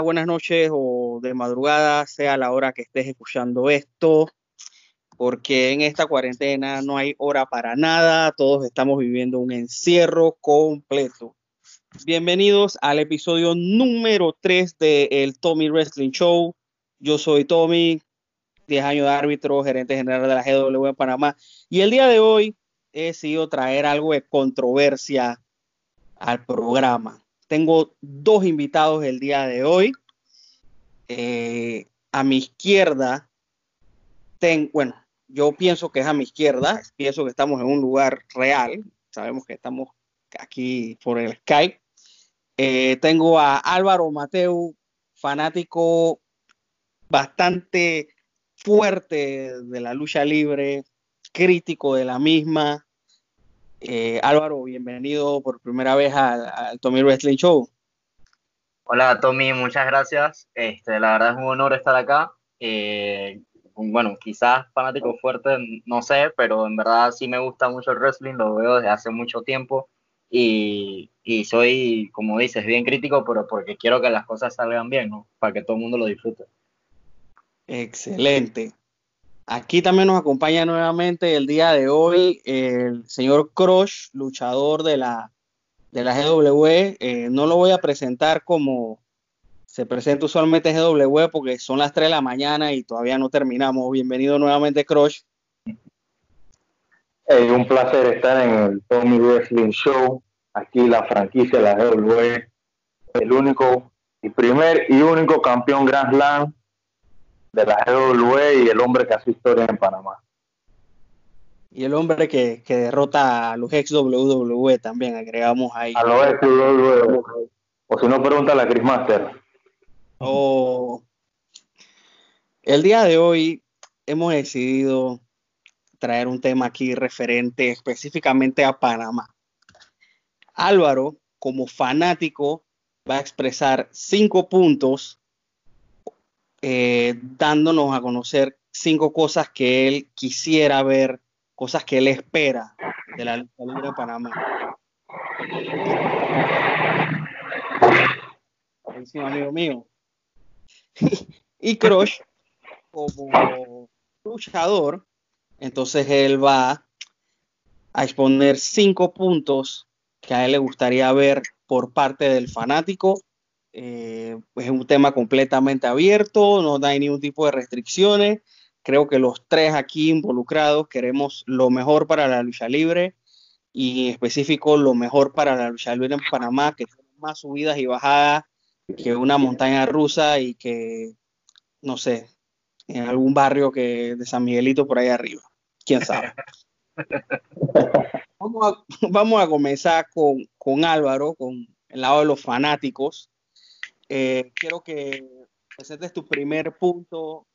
buenas noches o de madrugada, sea la hora que estés escuchando esto, porque en esta cuarentena no hay hora para nada, todos estamos viviendo un encierro completo. Bienvenidos al episodio número 3 del Tommy Wrestling Show. Yo soy Tommy, 10 años de árbitro, gerente general de la GW en Panamá, y el día de hoy he decidido traer algo de controversia al programa tengo dos invitados el día de hoy. Eh, a mi izquierda, bueno, yo pienso que es a mi izquierda, pienso que estamos en un lugar real, sabemos que estamos aquí por el Skype. Eh, tengo a Álvaro Mateu, fanático bastante fuerte de la lucha libre, crítico de la misma, eh, Álvaro, bienvenido por primera vez al, Tommy Wrestling Show. Hola Tommy, muchas gracias. Este, la verdad es un honor estar acá. Eh, bueno, quizás fanático fuerte, no sé, pero en verdad sí me gusta mucho el wrestling, lo veo desde hace mucho tiempo y, y soy, como dices, bien crítico, pero porque quiero que las cosas salgan bien, ¿no? Para que todo el mundo lo disfrute. Excelente. Aquí también nos acompaña nuevamente el día de hoy el señor Crush, luchador de la, de la GW. Eh, no lo voy a presentar como se presenta usualmente GW porque son las 3 de la mañana y todavía no terminamos. Bienvenido nuevamente, Crush. Es un placer estar en el Tommy Wrestling Show. Aquí la franquicia de la GW, el único y primer y único campeón Grand Slam de la GW y el hombre que hace historia en Panamá. Y el hombre que, derrota a los ex WWE también, agregamos ahí. A los ex WWE. O si no, pregunta a la Chris Master. Oh. El día de hoy hemos decidido traer un tema aquí referente específicamente a Panamá. Álvaro, como fanático, va a expresar cinco puntos eh, dándonos a conocer cinco cosas que él quisiera ver, cosas que él espera de la lucha de Panamá. amigo mío. y Crush, como luchador, entonces él va a exponer cinco puntos que a él le gustaría ver por parte del fanático eh, es un tema completamente abierto, no hay ningún tipo de restricciones. Creo que los tres aquí involucrados queremos lo mejor para la lucha libre y en específico lo mejor para la lucha libre en Panamá, que son más subidas y bajadas que una montaña rusa y que, no sé, en algún barrio que de San Miguelito por ahí arriba. ¿Quién sabe? vamos, a, comenzar con, con Álvaro, con el lado de los fanáticos. Eh, quiero que presentes tu primer punto,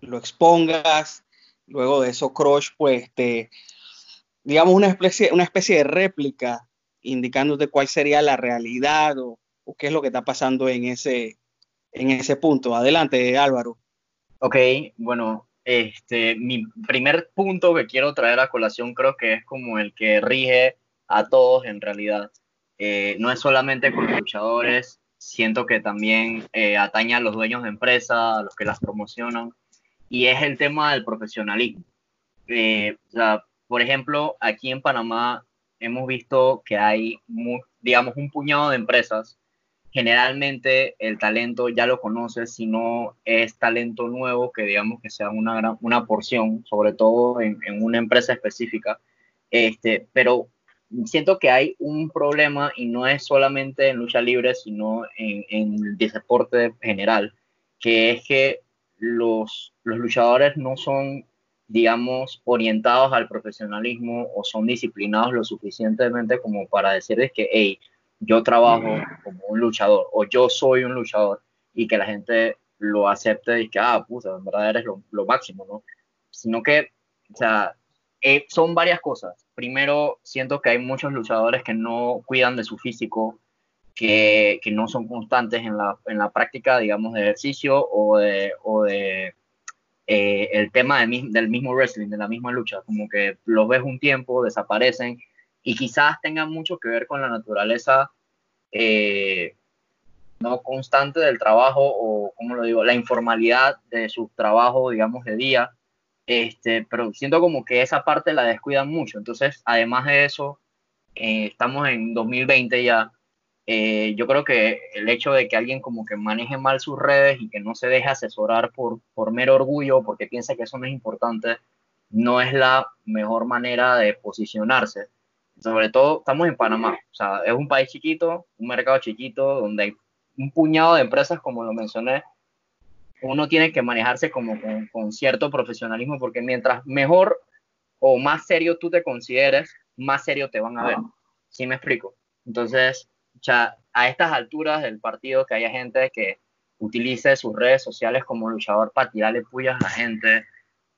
lo expongas, luego de eso Crush, pues te, digamos, una especie, una especie de réplica indicándote cuál sería la realidad o, qué es lo que está pasando en ese, en ese punto. Adelante, Álvaro. Ok, bueno, este, mi primer punto que quiero traer a colación creo que es como el que rige a todos en realidad. Eh, no es solamente con luchadores, siento que también eh, atañe a los dueños de empresas, a los que las promocionan, y es el tema del profesionalismo. Eh, por ejemplo, aquí en Panamá hemos visto que hay, digamos, un puñado de empresas. Generalmente el talento ya lo conoces, si no es talento nuevo, que digamos que sea una, gran, una porción, sobre todo en, en una empresa específica. Este, pero siento que hay un problema y no es solamente en lucha libre, sino en, el deporte general, que es que los, los luchadores no son, digamos, orientados al profesionalismo o son disciplinados lo suficientemente como para decirles que, hey, yo trabajo como un luchador o yo soy un luchador y que la gente lo acepte y que, ah, puta, en verdad eres lo, lo máximo, ¿no? Sino que, o sea, eh, son varias cosas. Primero, siento que hay muchos luchadores que no cuidan de su físico, que, que no son constantes en la, en la, práctica, digamos, de ejercicio o de, o de eh, el tema del mismo wrestling, de la misma lucha. Como que los ves un tiempo, desaparecen y quizás tengan mucho que ver con la naturaleza, eh, no constante del trabajo o, como lo digo, la informalidad de su trabajo, digamos, de día. Este, pero siento como que esa parte la descuidan mucho. Entonces, además de eso, eh, estamos en 2020 ya. Eh, yo creo que el hecho de que alguien como que maneje mal sus redes y que no se deje asesorar por, por mero orgullo, porque piensa que eso no es importante, no es la mejor manera de posicionarse. Sobre todo, estamos en Panamá, o sea, es un país chiquito, un mercado chiquito, donde hay un puñado de empresas, como lo mencioné, uno tiene que manejarse como con, cierto profesionalismo, porque mientras mejor o más serio tú te consideres, más serio te van a ver. ¿Sí me explico? Entonces, ya a estas alturas del partido, que haya gente que utilice sus redes sociales como luchador para tirarle pullas a la gente,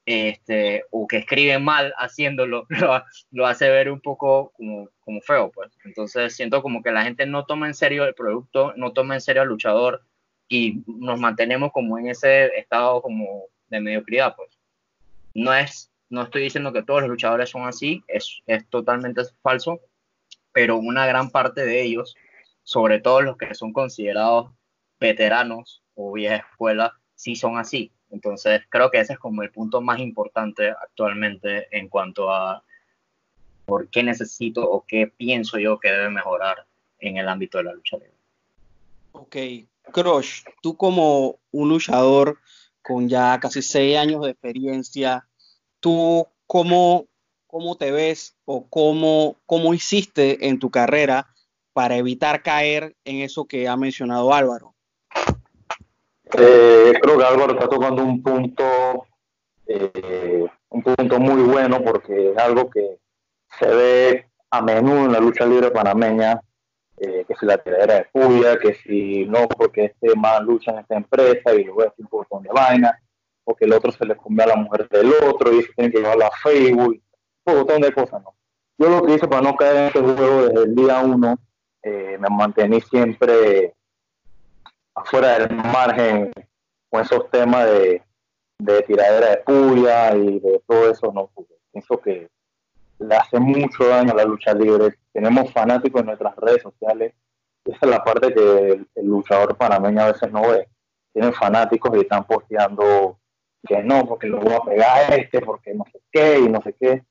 este, o que escribe mal haciéndolo, lo, hace ver un poco como, como, feo, pues. Entonces siento como que la gente no toma en serio el producto, no toma en serio al luchador y nos mantenemos como en ese estado como de mediocridad, pues. No es, no estoy diciendo que todos los luchadores son así, es, es totalmente falso, pero una gran parte de ellos, sobre todo los que son considerados veteranos o vieja escuela, sí son así entonces, creo que ese es como el punto más importante actualmente en cuanto a por qué necesito o qué pienso yo que debe mejorar en el ámbito de la lucha libre. Ok, Crush, tú como un luchador con ya casi seis años de experiencia, ¿tú cómo, cómo te ves o cómo, cómo hiciste en tu carrera para evitar caer en eso que ha mencionado Álvaro? Eh, creo que Álvaro está tocando un punto, eh, un punto muy bueno porque es algo que se ve a menudo en la lucha libre panameña, eh, que si la tiradera de puya, que si no, porque este más lucha en esta empresa y luego es un montón de vaina, o que el otro se le come a la mujer del otro y se tiene que llevarlo a Facebook, un montón de cosas, ¿no? Yo lo que hice para no caer en este juego desde el día uno, me mantení siempre afuera del margen con esos temas de, de tiradera de puya y de todo eso, no, pienso que le hace mucho daño a la lucha libre. Tenemos fanáticos en nuestras redes sociales. Esa es la parte que el, luchador panameño a veces no ve. Tienen fanáticos y están posteando que no, porque lo voy a pegar a este, porque no sé qué y no sé qué.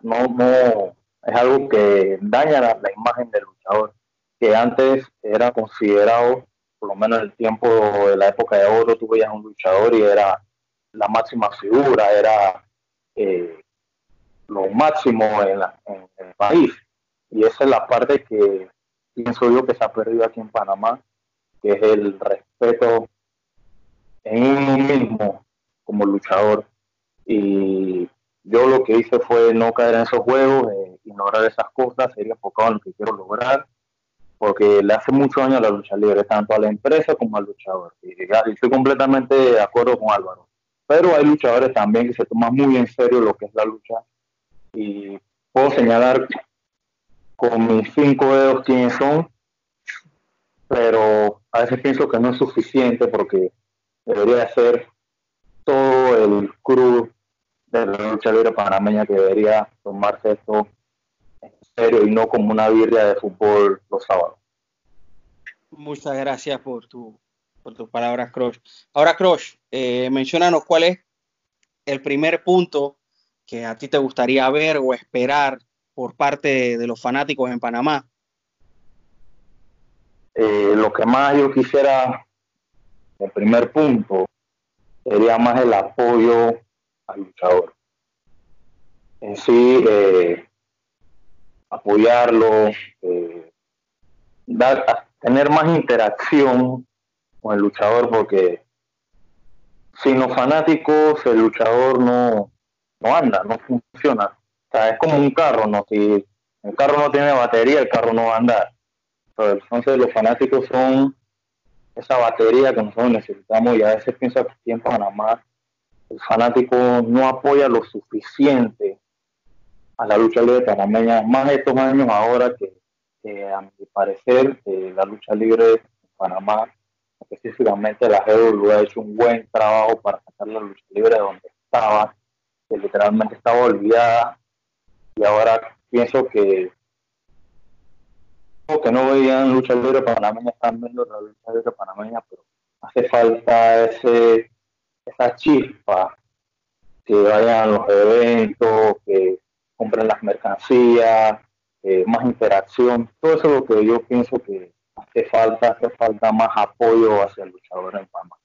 No, no, es algo que daña la imagen del luchador, que antes era considerado por lo menos en el tiempo de la época de oro, tú veías un luchador y era la máxima figura, era eh, lo máximo en, el país. Y esa es la parte que pienso yo que se ha perdido aquí en Panamá, que es el respeto en uno mismo como luchador. Y yo lo que hice fue no caer en esos juegos, eh, ignorar esas cosas, seguir enfocado en lo que quiero lograr porque le hace mucho daño a la lucha libre, tanto a la empresa como al luchador. Y, estoy completamente de acuerdo con Álvaro. Pero hay luchadores también que se toman muy en serio lo que es la lucha. Y puedo señalar con mis cinco dedos quiénes son, pero a veces pienso que no es suficiente porque debería ser todo el crew de la lucha libre panameña que debería tomarse esto y no como una birria de fútbol los sábados. Muchas gracias por, tu, por tus palabras, Crush. Ahora, Crush, eh, mencionanos cuál es el primer punto que a ti te gustaría ver o esperar por parte de, los fanáticos en Panamá. Eh, lo que más yo quisiera, el primer punto, sería más el apoyo al luchador. En sí, eh, apoyarlo, eh, dar, tener más interacción con el luchador, porque sin los fanáticos el luchador no, no anda, no funciona. O sea, es como un carro, ¿no? Si el carro no tiene batería, el carro no va a andar. Entonces los fanáticos son esa batería que nosotros necesitamos y a veces pienso que aquí en Panamá el fanático no apoya lo suficiente a la lucha libre panameña, más estos años ahora que, a mi parecer eh, la lucha libre en Panamá, específicamente la GW ha hecho un buen trabajo para sacar la lucha libre donde estaba, que literalmente estaba olvidada y ahora pienso que que no veían lucha libre panameña están viendo la lucha libre panameña, pero hace falta ese esa chispa, que vayan a los eventos, que compren las mercancías, más interacción, todo eso es lo que yo pienso que hace falta, hace falta más apoyo hacia el luchador en Panamá.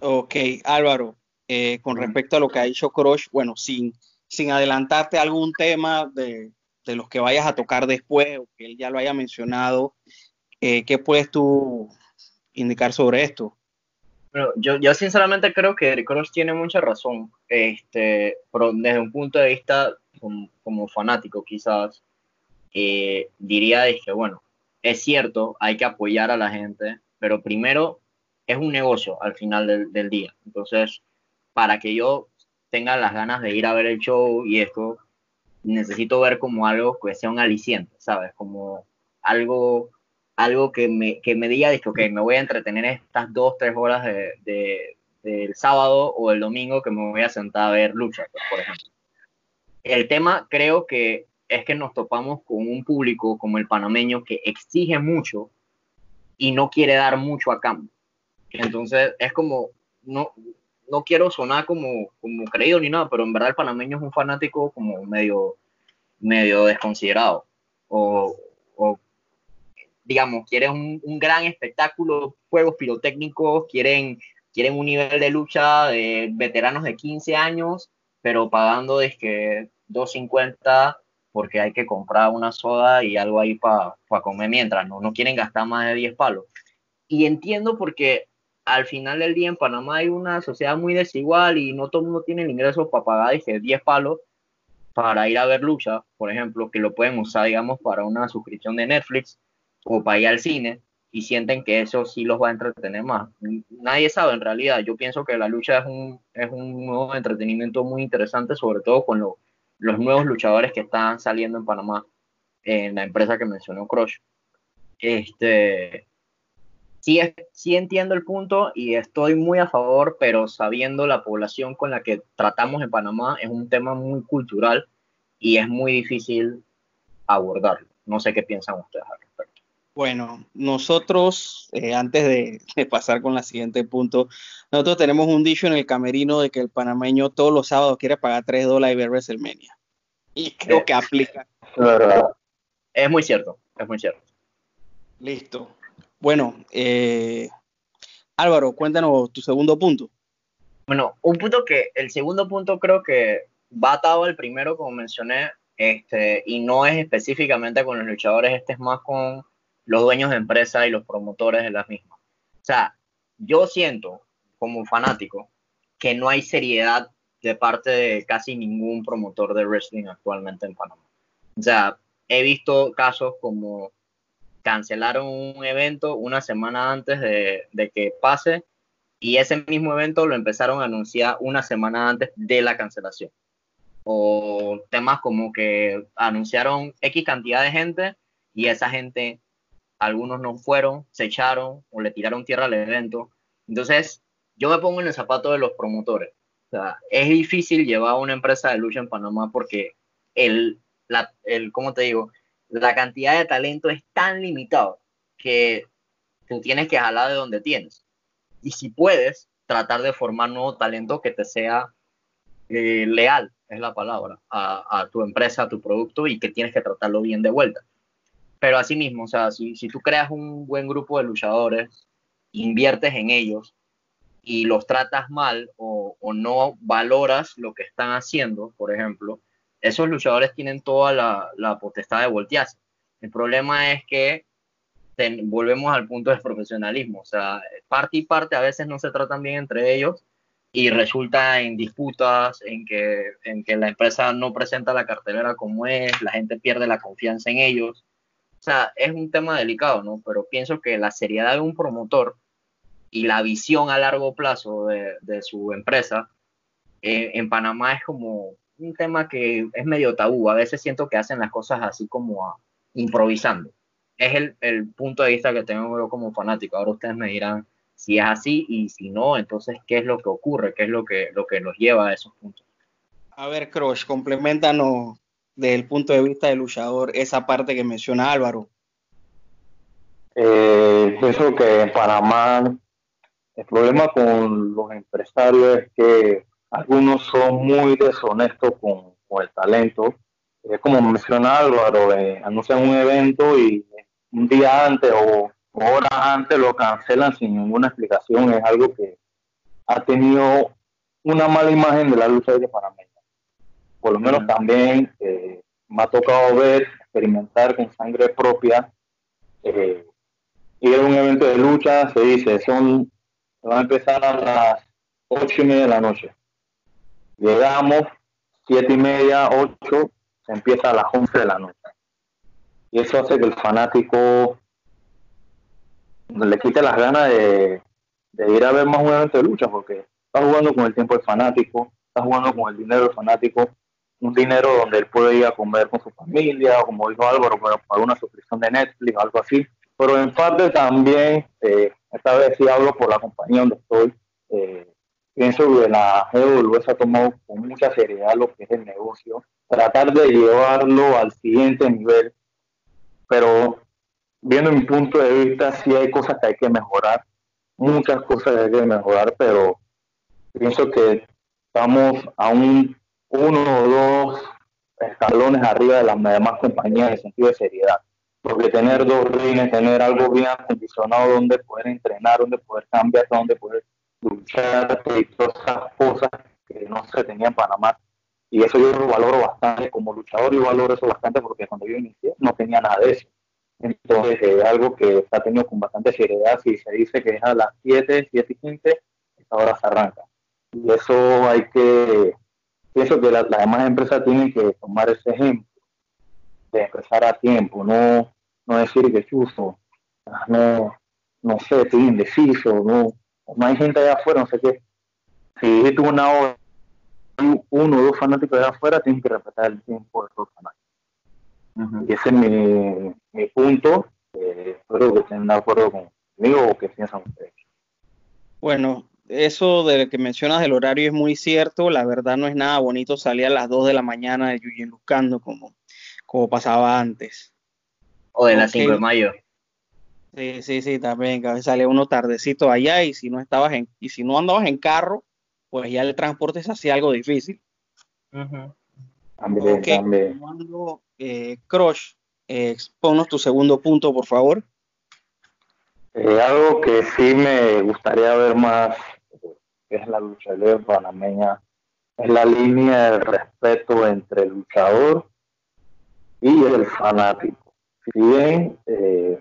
Ok, Álvaro, eh, con respecto a lo que ha dicho Crush, bueno, sin, sin adelantarte algún tema de, de los que vayas a tocar después o que él ya lo haya mencionado, eh, ¿qué puedes tú indicar sobre esto? Bueno, yo, yo sinceramente creo que Cross tiene mucha razón, este, pero desde un punto de vista como, fanático quizás, eh, diría que, bueno, es cierto, hay que apoyar a la gente, pero primero es un negocio al final del, del día. Entonces, para que yo tenga las ganas de ir a ver el show y esto, necesito ver como algo que sea un aliciente, ¿sabes? Como algo, algo que me, que me diga, que, ok, me voy a entretener estas dos, tres horas de, del sábado o el domingo que me voy a sentar a ver lucha, pues, por ejemplo. El tema creo que es que nos topamos con un público como el panameño que exige mucho y no quiere dar mucho a cambio. Entonces es como, no, no quiero sonar como, como creído ni nada, pero en verdad el panameño es un fanático como medio, medio desconsiderado. O, digamos, quieren un, un, gran espectáculo, juegos pirotécnicos, quieren, quieren un nivel de lucha de veteranos de 15 años, pero pagando desde 2.50 porque hay que comprar una soda y algo ahí para comer mientras, ¿no? no quieren gastar más de 10 palos. Y entiendo porque al final del día en Panamá hay una sociedad muy desigual y no todo el mundo tiene el ingreso para pagar dije, 10 palos para ir a ver lucha, por ejemplo, que lo pueden usar, digamos, para una suscripción de Netflix o para ir al cine y sienten que eso sí los va a entretener más. Nadie sabe en realidad. Yo pienso que la lucha es un, es un nuevo entretenimiento muy interesante, sobre todo con los nuevos luchadores que están saliendo en Panamá en la empresa que mencionó Crush. Este, sí, sí entiendo el punto y estoy muy a favor, pero sabiendo la población con la que tratamos en Panamá, es un tema muy cultural y es muy difícil abordarlo. No sé qué piensan ustedes al respecto. Bueno, nosotros, eh, antes de, pasar con el siguiente punto, nosotros tenemos un dicho en el camerino de que el panameño todos los sábados quiere pagar 3 dólares y ver WrestleMania. Y creo que aplica. Es muy cierto, es muy cierto. Listo. Bueno, eh, Álvaro, cuéntanos tu segundo punto. Bueno, un punto que, el segundo punto creo que va atado al primero, como mencioné, este, y no es específicamente con los luchadores, este es más con los dueños de empresas y los promotores de las mismas. O sea, yo siento como fanático que no hay seriedad de parte de casi ningún promotor de wrestling actualmente en Panamá. O sea, he visto casos como cancelaron un evento una semana antes de, que pase y ese mismo evento lo empezaron a anunciar una semana antes de la cancelación. O temas como que anunciaron X cantidad de gente y esa gente, algunos no fueron, se echaron o le tiraron tierra al evento. Entonces, yo me pongo en el zapato de los promotores. O sea, es difícil llevar una empresa de lucha en Panamá porque el, la, el ¿cómo te digo? La cantidad de talento es tan limitado que tú tienes que jalar de donde tienes. Y si puedes, tratar de formar nuevo talento que te sea eh, leal, es la palabra, a, tu empresa, a tu producto y que tienes que tratarlo bien de vuelta. Pero así mismo, o sea, si, si tú creas un buen grupo de luchadores, inviertes en ellos y los tratas mal o no valoras lo que están haciendo, por ejemplo, esos luchadores tienen toda la, potestad de voltearse. El problema es que volvemos al punto del profesionalismo. O sea, parte y parte a veces no se tratan bien entre ellos y resulta en disputas, en que, en que la empresa no presenta la cartelera como es, la gente pierde la confianza en ellos. O sea, es un tema delicado, ¿no? Pero pienso que la seriedad de un promotor y la visión a largo plazo de, su empresa eh, en Panamá es como un tema que es medio tabú. A veces siento que hacen las cosas así como improvisando. Es el, el, punto de vista que tengo yo como fanático. Ahora ustedes me dirán si es así y si no, entonces qué es lo que ocurre, qué es lo que, lo que nos lleva a esos puntos. A ver, Crush, complementanos desde el punto de vista del luchador esa parte que menciona Álvaro? Eh, pienso que en Panamá el problema con los empresarios es que algunos son muy deshonestos con, el talento. Es como menciona Álvaro, eh, anuncian un evento y un día antes o horas antes lo cancelan sin ninguna explicación. Es algo que ha tenido una mala imagen de la lucha de panameña. Por lo menos también eh, me ha tocado ver, experimentar con sangre propia. Eh, ir a un evento de lucha, se dice, son, va a empezar a las ocho y media de la noche. Llegamos, siete y media, ocho, se empieza a las once de la noche. Y eso hace que el fanático le quite las ganas de, ir a ver más evento de lucha, porque está jugando con el tiempo del fanático, está jugando con el dinero del fanático, un dinero donde él puede ir a comer con su familia, o como dijo Álvaro, para, para una suscripción de Netflix, algo así. Pero en parte también, eh, esta vez sí hablo por la compañía donde estoy, eh, pienso que la GW se ha tomado con mucha seriedad lo que es el negocio, tratar de llevarlo al siguiente nivel, pero viendo mi punto de vista, sí hay cosas que hay que mejorar, muchas cosas que hay que mejorar, pero pienso que estamos a un uno o dos escalones arriba de las demás compañías en sentido de seriedad. Porque tener dos rines, tener algo bien acondicionado donde poder entrenar, donde poder cambiar, donde poder luchar y todas esas cosas que no se tenía en Panamá. Y eso yo lo valoro bastante como luchador, yo valoro eso bastante porque cuando yo inicié no tenía nada de eso. Entonces es algo que está tenido con bastante seriedad. Si se dice que es a las 7, 7 y 15, esta hora se arranca. Y eso hay que, pienso que las demás empresas tienen que tomar ese ejemplo de empezar a tiempo, no, no decir que chuzo, no, no sé, estoy indeciso, no, no hay gente allá afuera, no sé qué. Si dijiste una hora, uno o dos fanáticos allá afuera, tienen que respetar el tiempo de los fanáticos. Y ese es mi, mi punto. Eh, espero que estén de acuerdo conmigo o que piensan ustedes. Bueno, eso de que mencionas del horario es muy cierto. La verdad no es nada bonito salir a las 2 de la mañana de Yuyin Lucando como, como pasaba antes. O de las 5 de mayo. Sí, sí, sí, también, que a veces salía uno tardecito allá y si no estabas en, y si no andabas en carro, pues ya el transporte se hacía algo difícil. También, también. Eh, Crush, eh, tu segundo punto, por favor. Eh, algo que sí me gustaría ver más, que es la lucha libre panameña, es la línea de respeto entre el luchador y el fanático. Si bien eh,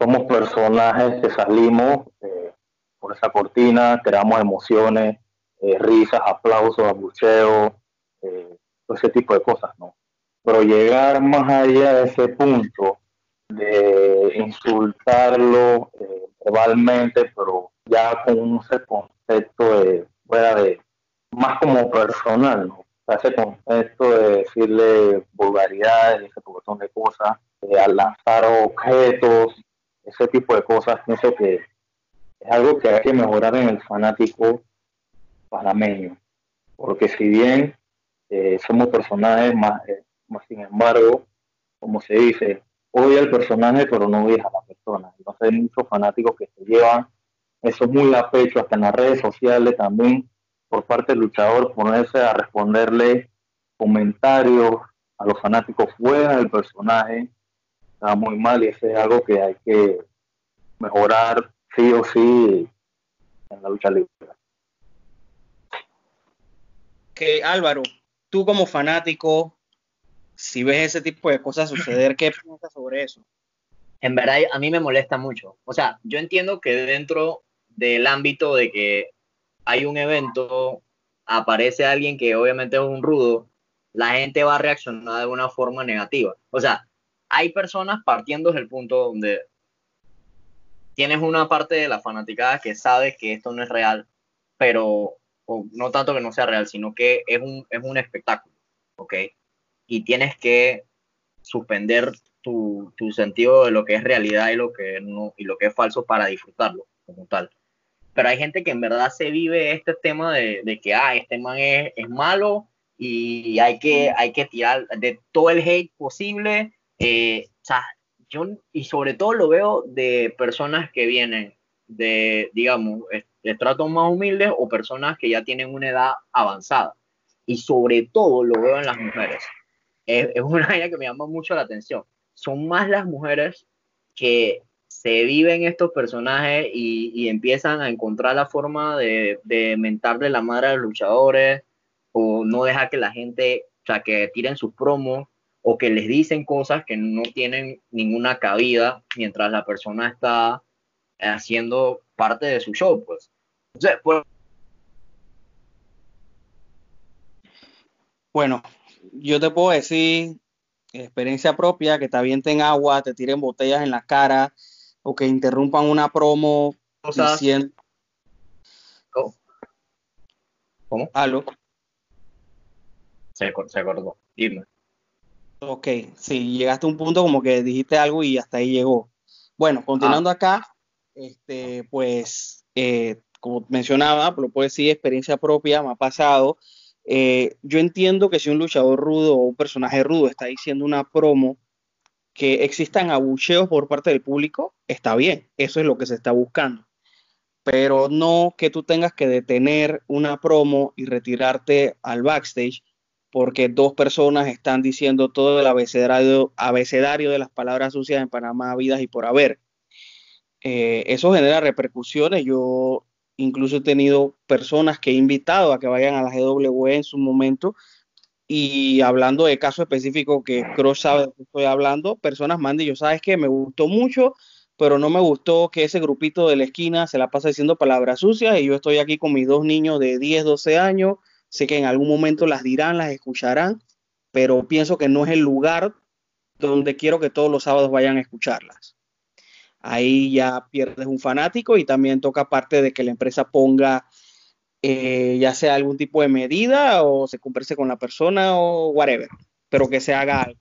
somos personajes que salimos eh, por esa cortina, creamos emociones, eh, risas, aplausos, abucheos, todo ese tipo de cosas, ¿no? Pero llegar más allá de ese punto de insultarlo verbalmente, pero ya con ese concepto de fuera de más como personal, ¿no? ese concepto de decirle vulgaridades, ese montón de cosas, al lanzar objetos, ese tipo de cosas, pienso que es algo que hay que mejorar en el fanático panameño. Porque si bien eh, somos personajes, más, eh, más sin embargo, como se dice, odia al personaje, pero no odia a la persona. Entonces hay muchos fanáticos que se llevan eso muy a pecho, hasta en las redes sociales también por parte del luchador ponerse a responderle comentarios a los fanáticos fuera del personaje está muy mal y eso es algo que hay que mejorar sí o sí en la lucha libre. Que Álvaro, tú como fanático, si ves ese tipo de cosas suceder, ¿qué piensas sobre eso? En verdad, a mí me molesta mucho. O sea, yo entiendo que dentro del ámbito de que hay un evento, aparece alguien que obviamente es un rudo, la gente va a reaccionar de una forma negativa. O sea, hay personas partiendo del punto donde tienes una parte de la fanaticada que sabe que esto no es real, pero no tanto que no sea real, sino que es un, es un espectáculo, ¿ok? Y tienes que suspender tu, tu, sentido de lo que es realidad y lo que, no, y lo que es falso para disfrutarlo como tal pero hay gente que en verdad se vive este tema de, que, ah, este man es, malo y hay que, hay que tirar de todo el hate posible. Eh, o sea, yo, y sobre todo lo veo de personas que vienen de, digamos, estratos más humildes o personas que ya tienen una edad avanzada. Y sobre todo lo veo en las mujeres. Es, una área que me llama mucho la atención. Son más las mujeres que se viven estos personajes y, empiezan a encontrar la forma de, de mentarle la madre a los luchadores o no dejar que la gente, o sea, que tiren sus promos o que les dicen cosas que no tienen ninguna cabida mientras la persona está haciendo parte de su show, pues. pues bueno, yo te puedo decir experiencia propia, que te avienten agua, te tiren botellas en la cara o que interrumpan una promo diciendo... ¿Cómo? ¿Cómo? ¿Aló? Se, se acordó. Dime. Ok, sí, llegaste a un punto como que dijiste algo y hasta ahí llegó. Bueno, continuando ah. acá, este, pues, eh, como mencionaba, lo puedo decir, experiencia propia, me ha pasado. Eh, yo entiendo que si un luchador rudo o un personaje rudo está diciendo una promo, que existan abucheos por parte del público, está bien, eso es lo que se está buscando. Pero no que tú tengas que detener una promo y retirarte al backstage porque dos personas están diciendo todo el abecedario, de las palabras sucias en Panamá, vidas y por haber. Eh, eso genera repercusiones. Yo incluso he tenido personas que he invitado a que vayan a la GW en su momento y hablando de caso específico que Cross sabe de qué estoy hablando, personas mandan y yo, sabes que me gustó mucho, pero no me gustó que ese grupito de la esquina se la pasa diciendo palabras sucias y yo estoy aquí con mis dos niños de 10, 12 años Sé que en algún momento las dirán, las escucharán, pero pienso que no es el lugar donde quiero que todos los sábados vayan a escucharlas. Ahí ya pierdes un fanático y también toca parte de que la empresa ponga eh, ya sea algún tipo de medida o se converse con la persona o whatever, pero que se haga algo.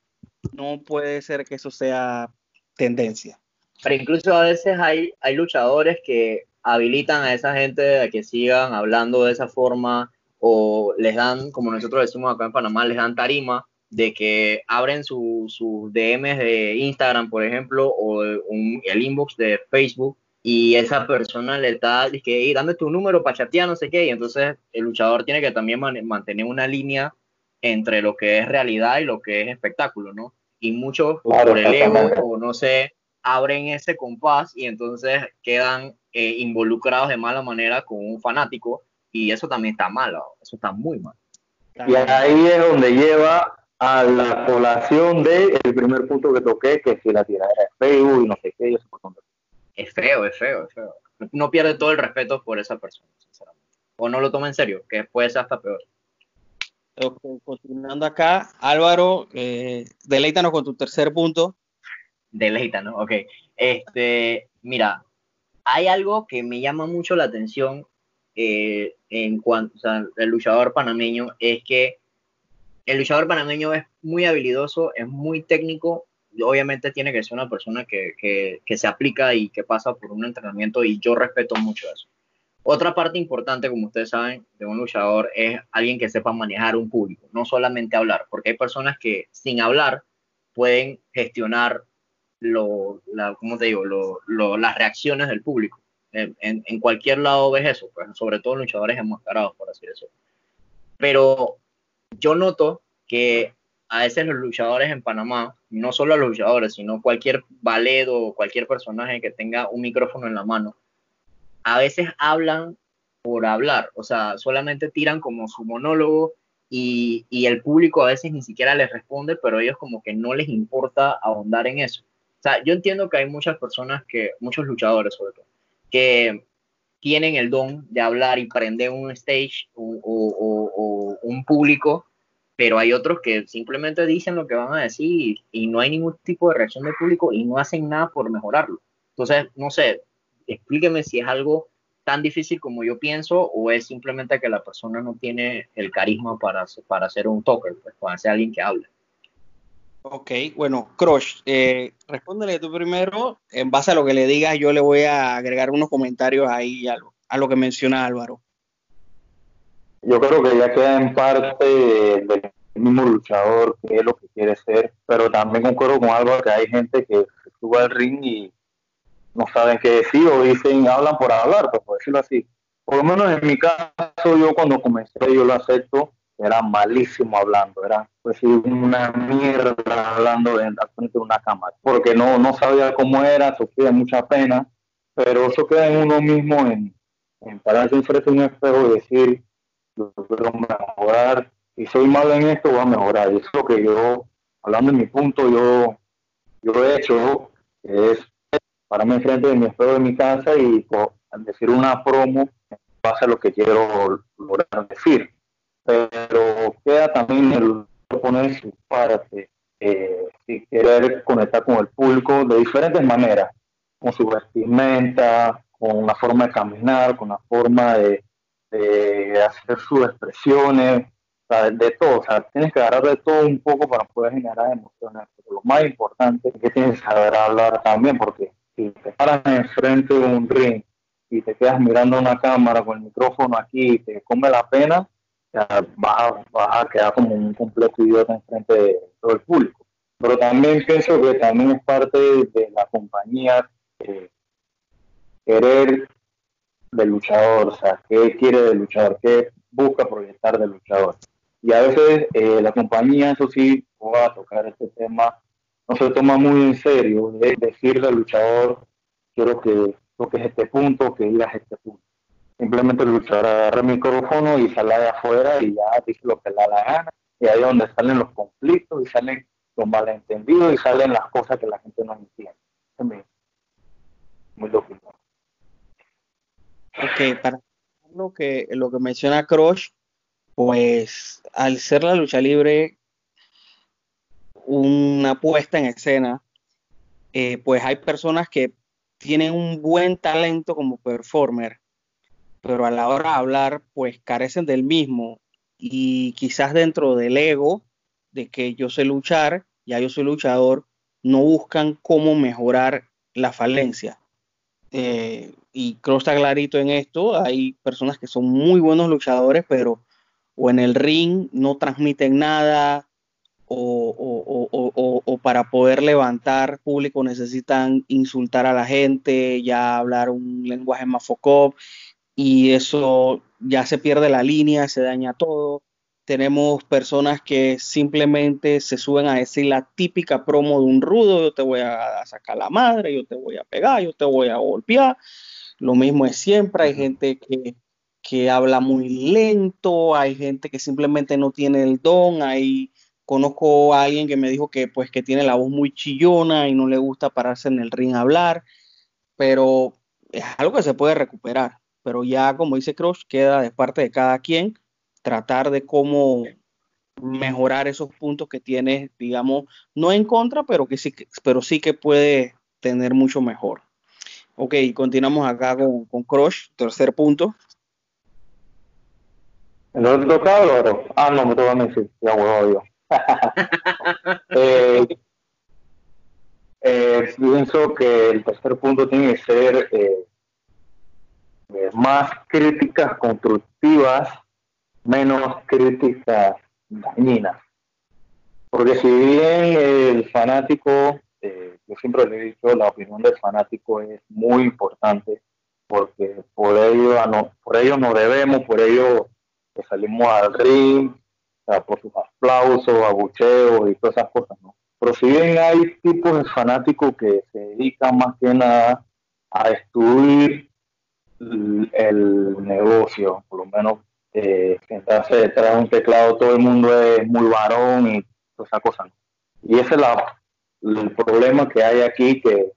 No puede ser que eso sea tendencia. Pero incluso a veces hay, hay luchadores que habilitan a esa gente a que sigan hablando de esa forma o les dan, como nosotros decimos acá en Panamá, les dan tarima de que abren sus su DMs de Instagram, por ejemplo, o el inbox de Facebook, y esa persona le está, dice, hey, dame tu número para chatear, no sé qué, y entonces el luchador tiene que también mantener una línea entre lo que es realidad y lo que es espectáculo, ¿no? Y muchos, por el ego, o no sé, abren ese compás y entonces quedan eh, involucrados de mala manera con un fanático y eso también está mal, eso está muy mal. Y ahí es donde lleva a la colación del primer punto que toqué, que si la tirada es feo y no sé qué. Es feo, es feo, es feo. No pierde todo el respeto por esa persona, sinceramente. O no lo toma en serio, que puede ser hasta peor. continuando acá, Álvaro, eh, deleítanos con tu tercer punto. Deleítanos, ok. Este, mira, hay algo que me llama mucho la atención eh, en cuanto al luchador panameño es que el luchador panameño es muy habilidoso, es muy técnico, obviamente tiene que ser una persona que, que, se aplica y que pasa por un entrenamiento y yo respeto mucho eso. Otra parte importante, como ustedes saben, de un luchador es alguien que sepa manejar un público, no solamente hablar, porque hay personas que sin hablar pueden gestionar lo, ¿cómo te digo? Lo, las reacciones del público en, cualquier lado ves eso, pues, sobre todo luchadores enmascarados, por así decirlo. Pero yo noto que a veces los luchadores en Panamá, no solo los luchadores, sino cualquier ballet o cualquier personaje que tenga un micrófono en la mano, a veces hablan por hablar, o sea, solamente tiran como su monólogo y, y, el público a veces ni siquiera les responde, pero ellos como que no les importa ahondar en eso. O sea, yo entiendo que hay muchas personas que, muchos luchadores sobre todo, que tienen el don de hablar y prender un stage o, un público, pero hay otros que simplemente dicen lo que van a decir y, no hay ningún tipo de reacción del público y no hacen nada por mejorarlo. Entonces, no sé, explíqueme si es algo tan difícil como yo pienso o es simplemente que la persona no tiene el carisma para, para ser un talker, pues, para ser alguien que hable. Ok, bueno, Crush, eh, respóndele tú primero. En base a lo que le digas, yo le voy a agregar unos comentarios ahí a lo, a lo que menciona Álvaro. yo creo que ya queda en parte del mismo luchador que es lo que quiere ser, pero también concuerdo con algo que hay gente que sube al ring y no saben qué decir o dicen, hablan por hablar, pues por decirlo así. Por lo menos en mi caso, yo cuando comencé, yo lo acepto, era malísimo hablando, era pues una mierda hablando de, frente de una cámara, porque no, no sabía cómo era, sufría mucha pena, pero eso queda en uno mismo en, pararse enfrente de un espejo y decir, yo quiero mejorar, y soy malo en esto, voy a mejorar. Y eso es lo que yo, hablando de mi punto, yo, yo he hecho, es pararme enfrente de mi espejo de mi casa y decir una promo en base a lo que quiero lograr decir. Pero queda también el poner su parte, eh, si querer conectar con el público de diferentes maneras, con su vestimenta, con la forma de caminar, con la forma de, hacer sus expresiones, de todo, o sea, tienes que agarrar de todo un poco para poder generar emociones, pero lo más importante es que tienes que saber hablar también, porque si te paras enfrente de un ring y te quedas mirando una cámara con el micrófono aquí y te come la pena, ya vas, a, quedar como un completo idiota enfrente de todo el público. Pero también pienso que también es parte de la compañía eh, querer del luchador, o sea, qué quiere del luchador, qué busca proyectar del luchador. Y a veces eh, la compañía, eso sí, va a tocar este tema, no se toma muy en serio, de decirle al luchador, quiero que toques este punto, que digas este punto. Simplemente el luchador agarra el micrófono y sale de afuera y ya dice lo que le da la gana. Y ahí es donde salen los conflictos y salen los malentendidos y salen las cosas que la gente no entiende. Muy, lógico. Ok, para lo que, lo que menciona Crush, pues al ser la lucha libre una puesta en escena, eh, pues hay personas que tienen un buen talento como performer, pero a la hora de hablar, pues carecen del mismo y quizás dentro del ego de que yo sé luchar, ya yo soy luchador, no buscan cómo mejorar la falencia. Eh, y creo está clarito en esto, hay personas que son muy buenos luchadores, pero o en el ring no transmiten nada, o, para poder levantar público necesitan insultar a la gente, ya hablar un lenguaje más focop, y eso ya se pierde la línea, se daña todo. Tenemos personas que simplemente se suben a decir la típica promo de un rudo, yo te voy a sacar la madre, yo te voy a pegar, yo te voy a golpear. Lo mismo es siempre, hay gente que que habla muy lento, hay gente que simplemente no tiene el don, hay conozco a alguien que me dijo que pues que tiene la voz muy chillona y no le gusta pararse en el ring a hablar, pero es algo que se puede recuperar, pero ya como dice Crush, queda de parte de cada quien tratar de cómo mejorar esos puntos que tiene, digamos, no en contra, pero que sí, pero sí que puede tener mucho mejor. Ok, continuamos acá con, con Crush, tercer punto. ¿No te tocado, Ah, no, me toca a mí, sí. Ya huevo yo. eh, eh, pienso que el tercer punto tiene que ser eh, más críticas constructivas, menos críticas dañinas. Porque si bien el fanático, yo siempre le he dicho, la opinión del fanático es muy importante, porque por ello, por ello nos debemos, por ello salimos al ring, por sus aplausos, abucheos y todas esas cosas, ¿no? Pero si bien hay tipos de fanáticos que se dedican más que nada a destruir el negocio, por lo menos eh, sentarse detrás de un teclado, todo el mundo es muy varón y todas esas cosas. Y ese es el problema que hay aquí, que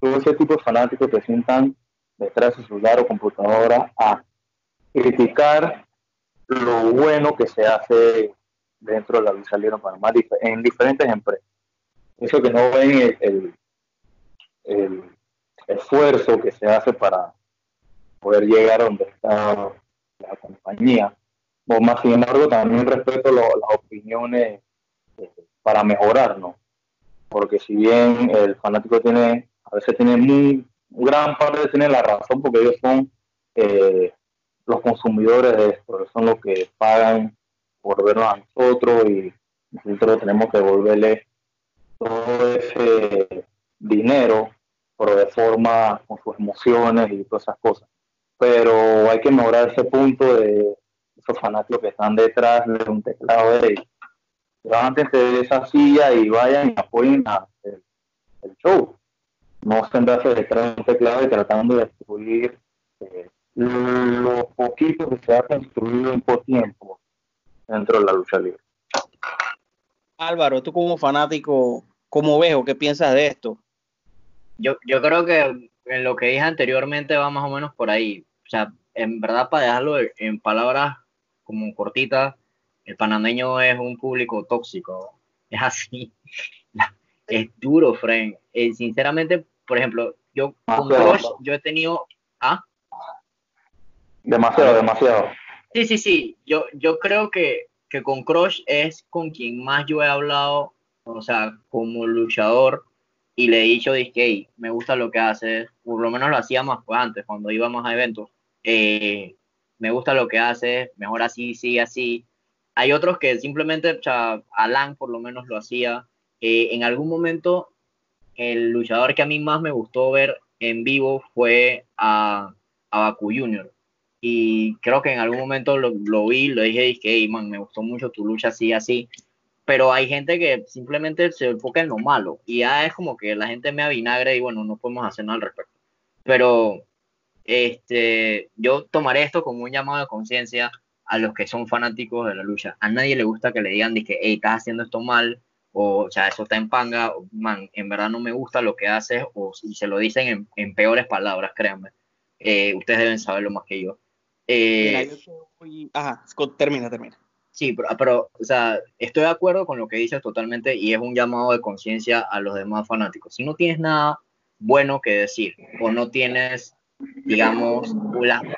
todo ese tipo de fanáticos se sientan detrás de su celular o computadora a criticar lo bueno que se hace dentro de la lucha libre en Panamá en diferentes empresas. Eso que no ven el, esfuerzo que se hace para poder llegar a donde está la compañía. O más sin embargo, también respeto las opiniones eh, para mejorar, ¿no? Porque si bien el fanático tiene, a veces tiene muy, gran parte tiene la razón porque ellos son eh, los consumidores de esto, son los que pagan por vernos a nosotros y nosotros tenemos que devolverle todo ese dinero, pero de forma con sus emociones y todas esas cosas. Pero hay que mejorar ese punto de esos fanáticos que están detrás de un teclado de. Levántense de esa silla y vayan y apoyen el, el show. No sentarse detrás de un teclado y tratando de destruir eh, lo poquito que se ha construido en poco tiempo dentro de la lucha libre. Álvaro, tú como fanático, ¿cómo ves o qué piensas de esto? Yo, yo creo que en lo que dije anteriormente va más o menos por ahí. O sea, en verdad, para dejarlo en palabras como cortitas, el panameño es un público tóxico. Es así. Es duro, Frank. Eh, sinceramente, por ejemplo, yo con Crush, yo he tenido. ¿Ah? Demasiado, demasiado. Sí, sí, sí. Yo, yo creo que, que con Crush es con quien más yo he hablado, o sea, como luchador, y le he dicho, dije, me gusta lo que haces, por lo menos lo hacía más pues, antes, cuando íbamos a eventos. Eh, me gusta lo que haces, mejor así, sí, así. Hay otros que simplemente, o sea, Alan por lo menos lo hacía. Eh, en algún momento, el luchador que a mí más me gustó ver en vivo fue a, a Baku Junior y creo que en algún momento lo, vi, lo dije, dije, hey, man, me gustó mucho tu lucha así, así, pero hay gente que simplemente se enfoca en lo malo y ya es como que la gente me avinagre y bueno, no podemos hacer nada al respecto. Pero este, yo tomaré esto como un llamado de conciencia a los que son fanáticos de la lucha. A nadie le gusta que le digan, dije, hey, estás haciendo esto mal, o, o sea, eso está en panga, man, en verdad no me gusta lo que haces, o si se lo dicen en, en peores palabras, créanme. Eh, ustedes deben saberlo más que yo. Eh, Ajá, termina, termina. Sí, pero, pero, o sea, estoy de acuerdo con lo que dices totalmente y es un llamado de conciencia a los demás fanáticos. Si no tienes nada bueno que decir o no tienes, digamos,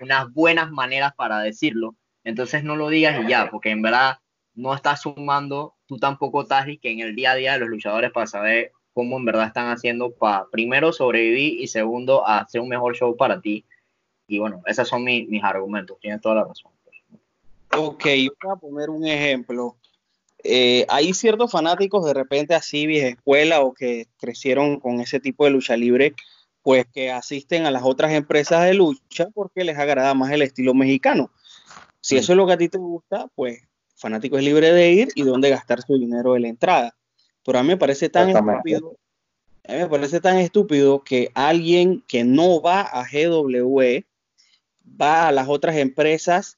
unas buenas maneras para decirlo, entonces no lo digas y ya, porque en verdad no estás sumando, tú tampoco estás y que en el día a día de los luchadores para saber cómo en verdad están haciendo para primero sobrevivir y segundo hacer un mejor show para ti y bueno, esos son mis argumentos, tienes toda la razón. Ok, voy a poner un ejemplo. Eh, hay ciertos fanáticos de repente así, vieja escuela, o que crecieron con ese tipo de lucha libre, pues que asisten a las otras empresas de lucha porque les agrada más el estilo mexicano. Si eso es lo que a ti te gusta, pues fanático es libre de ir y dónde gastar su dinero de la entrada. Pero a mí me parece tan estúpido, a mí me parece tan estúpido que alguien que no va a GWE va a las otras empresas,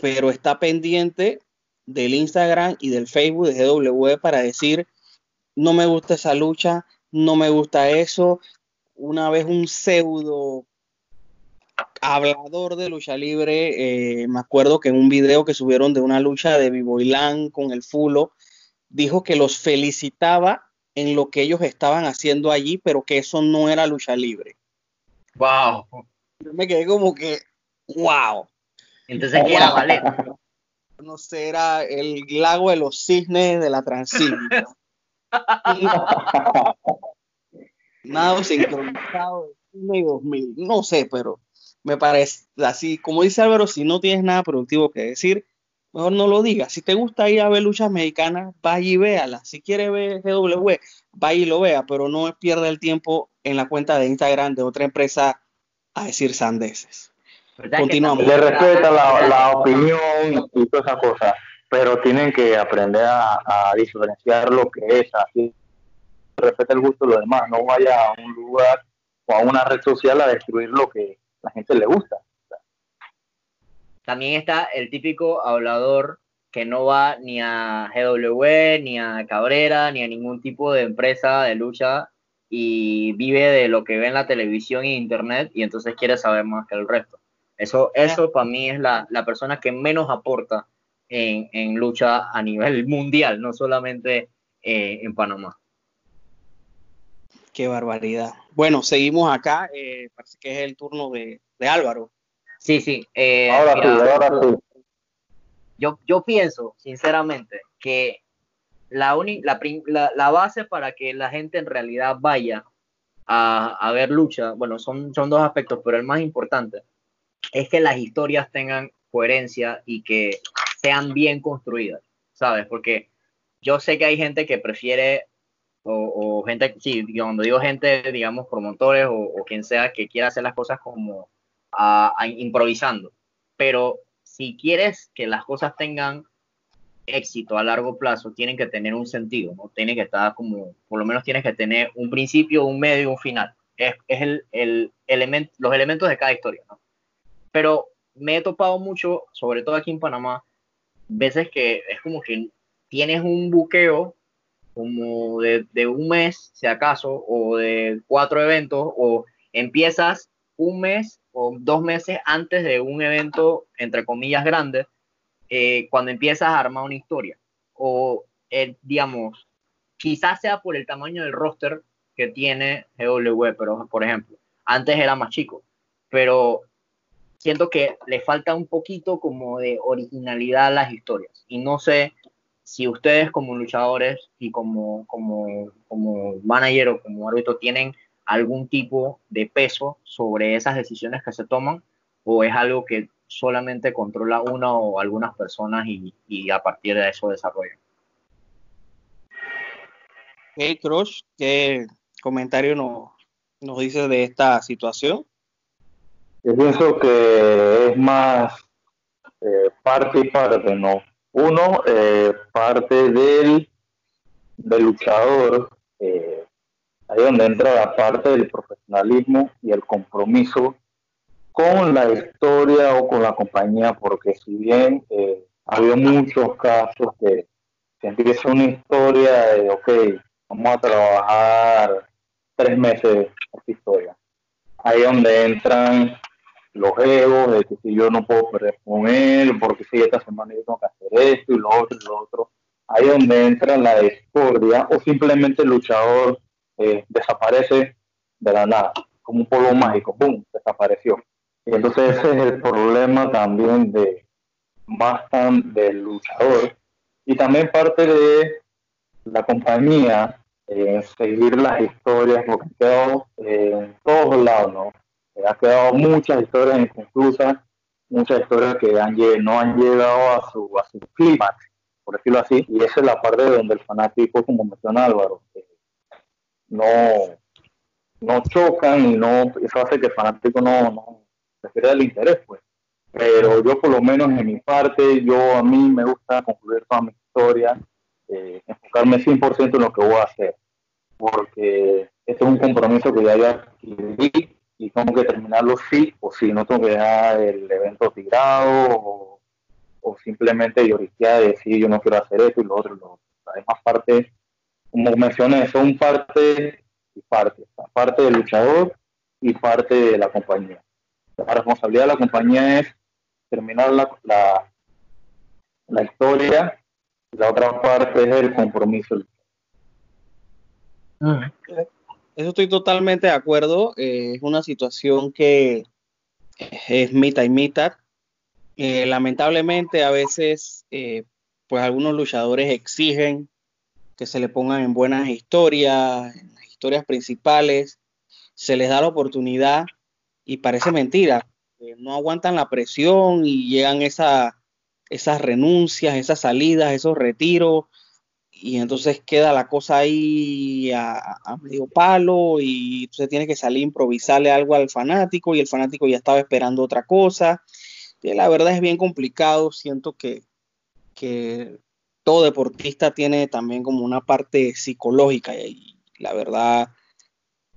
pero está pendiente del Instagram y del Facebook de GW para decir, no me gusta esa lucha, no me gusta eso. Una vez un pseudo hablador de lucha libre, eh, me acuerdo que en un video que subieron de una lucha de Vivoilán con el Fulo, dijo que los felicitaba en lo que ellos estaban haciendo allí, pero que eso no era lucha libre. Wow. Yo me quedé como que, wow. Entonces, ¿qué era Valer? No sé, era el lago de los cisnes de la Transilvania. Nada sincronizado de cine 2000. No sé, pero me parece así, como dice Álvaro, si no tienes nada productivo que decir, mejor no lo digas. Si te gusta ir a ver luchas mexicanas, vaya y véala. Si quieres ver GW, vaya y lo vea, pero no pierda el tiempo en la cuenta de Instagram de otra empresa a decir sandeces. Continuamos. Le respeta la, opinión y todas esas cosas, pero tienen que aprender a, diferenciar lo que es así. Respeta el gusto de los demás, no vaya a un lugar o a una red social a destruir lo que la gente le gusta. También está el típico hablador que no va ni a GW, ni a Cabrera, ni a ningún tipo de empresa de lucha y vive de lo que ve en la televisión e internet y entonces quiere saber más que el resto. Eso, eso para mí es la, persona que menos aporta en, lucha a nivel mundial, no solamente eh, en Panamá. Qué barbaridad. Bueno, seguimos acá. Eh, parece que es el turno de, Álvaro. Sí, sí. Eh, ahora sí, ahora sí. Yo, yo pienso, sinceramente, que la, la, la, base para que la gente en realidad vaya a, a ver lucha, bueno, son, son dos aspectos, pero el más importante es que las historias tengan coherencia y que sean bien construidas, ¿sabes? Porque yo sé que hay gente que prefiere, o, gente, sí, cuando digo gente, digamos, promotores o, quien sea que quiera hacer las cosas como improvisando, pero si quieres que las cosas tengan éxito a largo plazo, tienen que tener un sentido, ¿no? Tiene que estar como, por lo menos tienes que tener un principio, un medio un final. Es, el, el los elementos de cada historia, ¿no? Pero me he topado mucho, sobre todo aquí en Panamá, veces que es como que tienes un buqueo como de, un mes, si acaso, o de cuatro eventos, o empiezas un mes o dos meses antes de un evento, entre comillas, grande, eh, cuando empiezas a armar una historia. O, eh, digamos, quizás sea por el tamaño del roster que tiene GW, pero por ejemplo, antes era más chico, pero siento que le falta un poquito como de originalidad a las historias. Y no sé si ustedes como luchadores y como, como, como manager o como árbitro tienen algún tipo de peso sobre esas decisiones que se toman o es algo que solamente controla una o algunas personas y, a partir de eso desarrollan. Hey, Crush, ¿qué comentario nos, nos dice de esta situación? Yo pienso que es más eh, parte y parte, ¿no? Uno, eh, parte del, del luchador, eh, ahí donde entra la parte del profesionalismo y el compromiso con la historia o con la compañía, porque si bien ha habido muchos casos que se empieza una historia de, ok, vamos a trabajar tres meses esta historia. Ahí donde entran los egos, de que si yo no puedo perder con él, porque si esta semana yo tengo que hacer esto y lo otro y lo otro. Ahí donde entra la discordia o simplemente el luchador eh, desaparece de la nada, como un polvo mágico, ¡pum!, desapareció. Entonces ese es el problema también de más del luchador y también parte de la compañía en seguir las historias, porque quedó en todos lados, ¿no? Ha quedado muchas historias inconclusas, muchas historias que no han llegado a su, a su clímax, por decirlo así, y esa es la parte donde el fanático, como menciona Álvaro, no, no chocan y no, eso hace que el fanático no, no se el interés, pues. Pero yo por lo menos en mi parte, yo a mí me gusta concluir toda mi historia, eh, enfocarme 100% en lo que voy a hacer, porque este es un compromiso que ya yo adquirí y tengo que terminarlo sí o sí, no tengo que dejar el evento tirado o, o simplemente lloriquear y decir yo no quiero hacer esto y lo otro y lo otro. Además, parte, como mencioné, son parte y parte, parte del luchador y parte de la compañía. La responsabilidad de la compañía es terminar la, la, la historia la otra parte es el compromiso. Eso estoy totalmente de acuerdo. Eh, es una situación que es mitad y mitad. Eh, lamentablemente a veces eh, pues algunos luchadores exigen que se le pongan en buenas historias, en las historias principales, se les da la oportunidad y parece mentira, no aguantan la presión y llegan esa, esas renuncias, esas salidas, esos retiros, y entonces queda la cosa ahí a, medio palo y entonces tiene que salir a improvisarle algo al fanático y el fanático ya estaba esperando otra cosa. Y la verdad es bien complicado, siento que, que todo deportista tiene también como una parte psicológica y la verdad,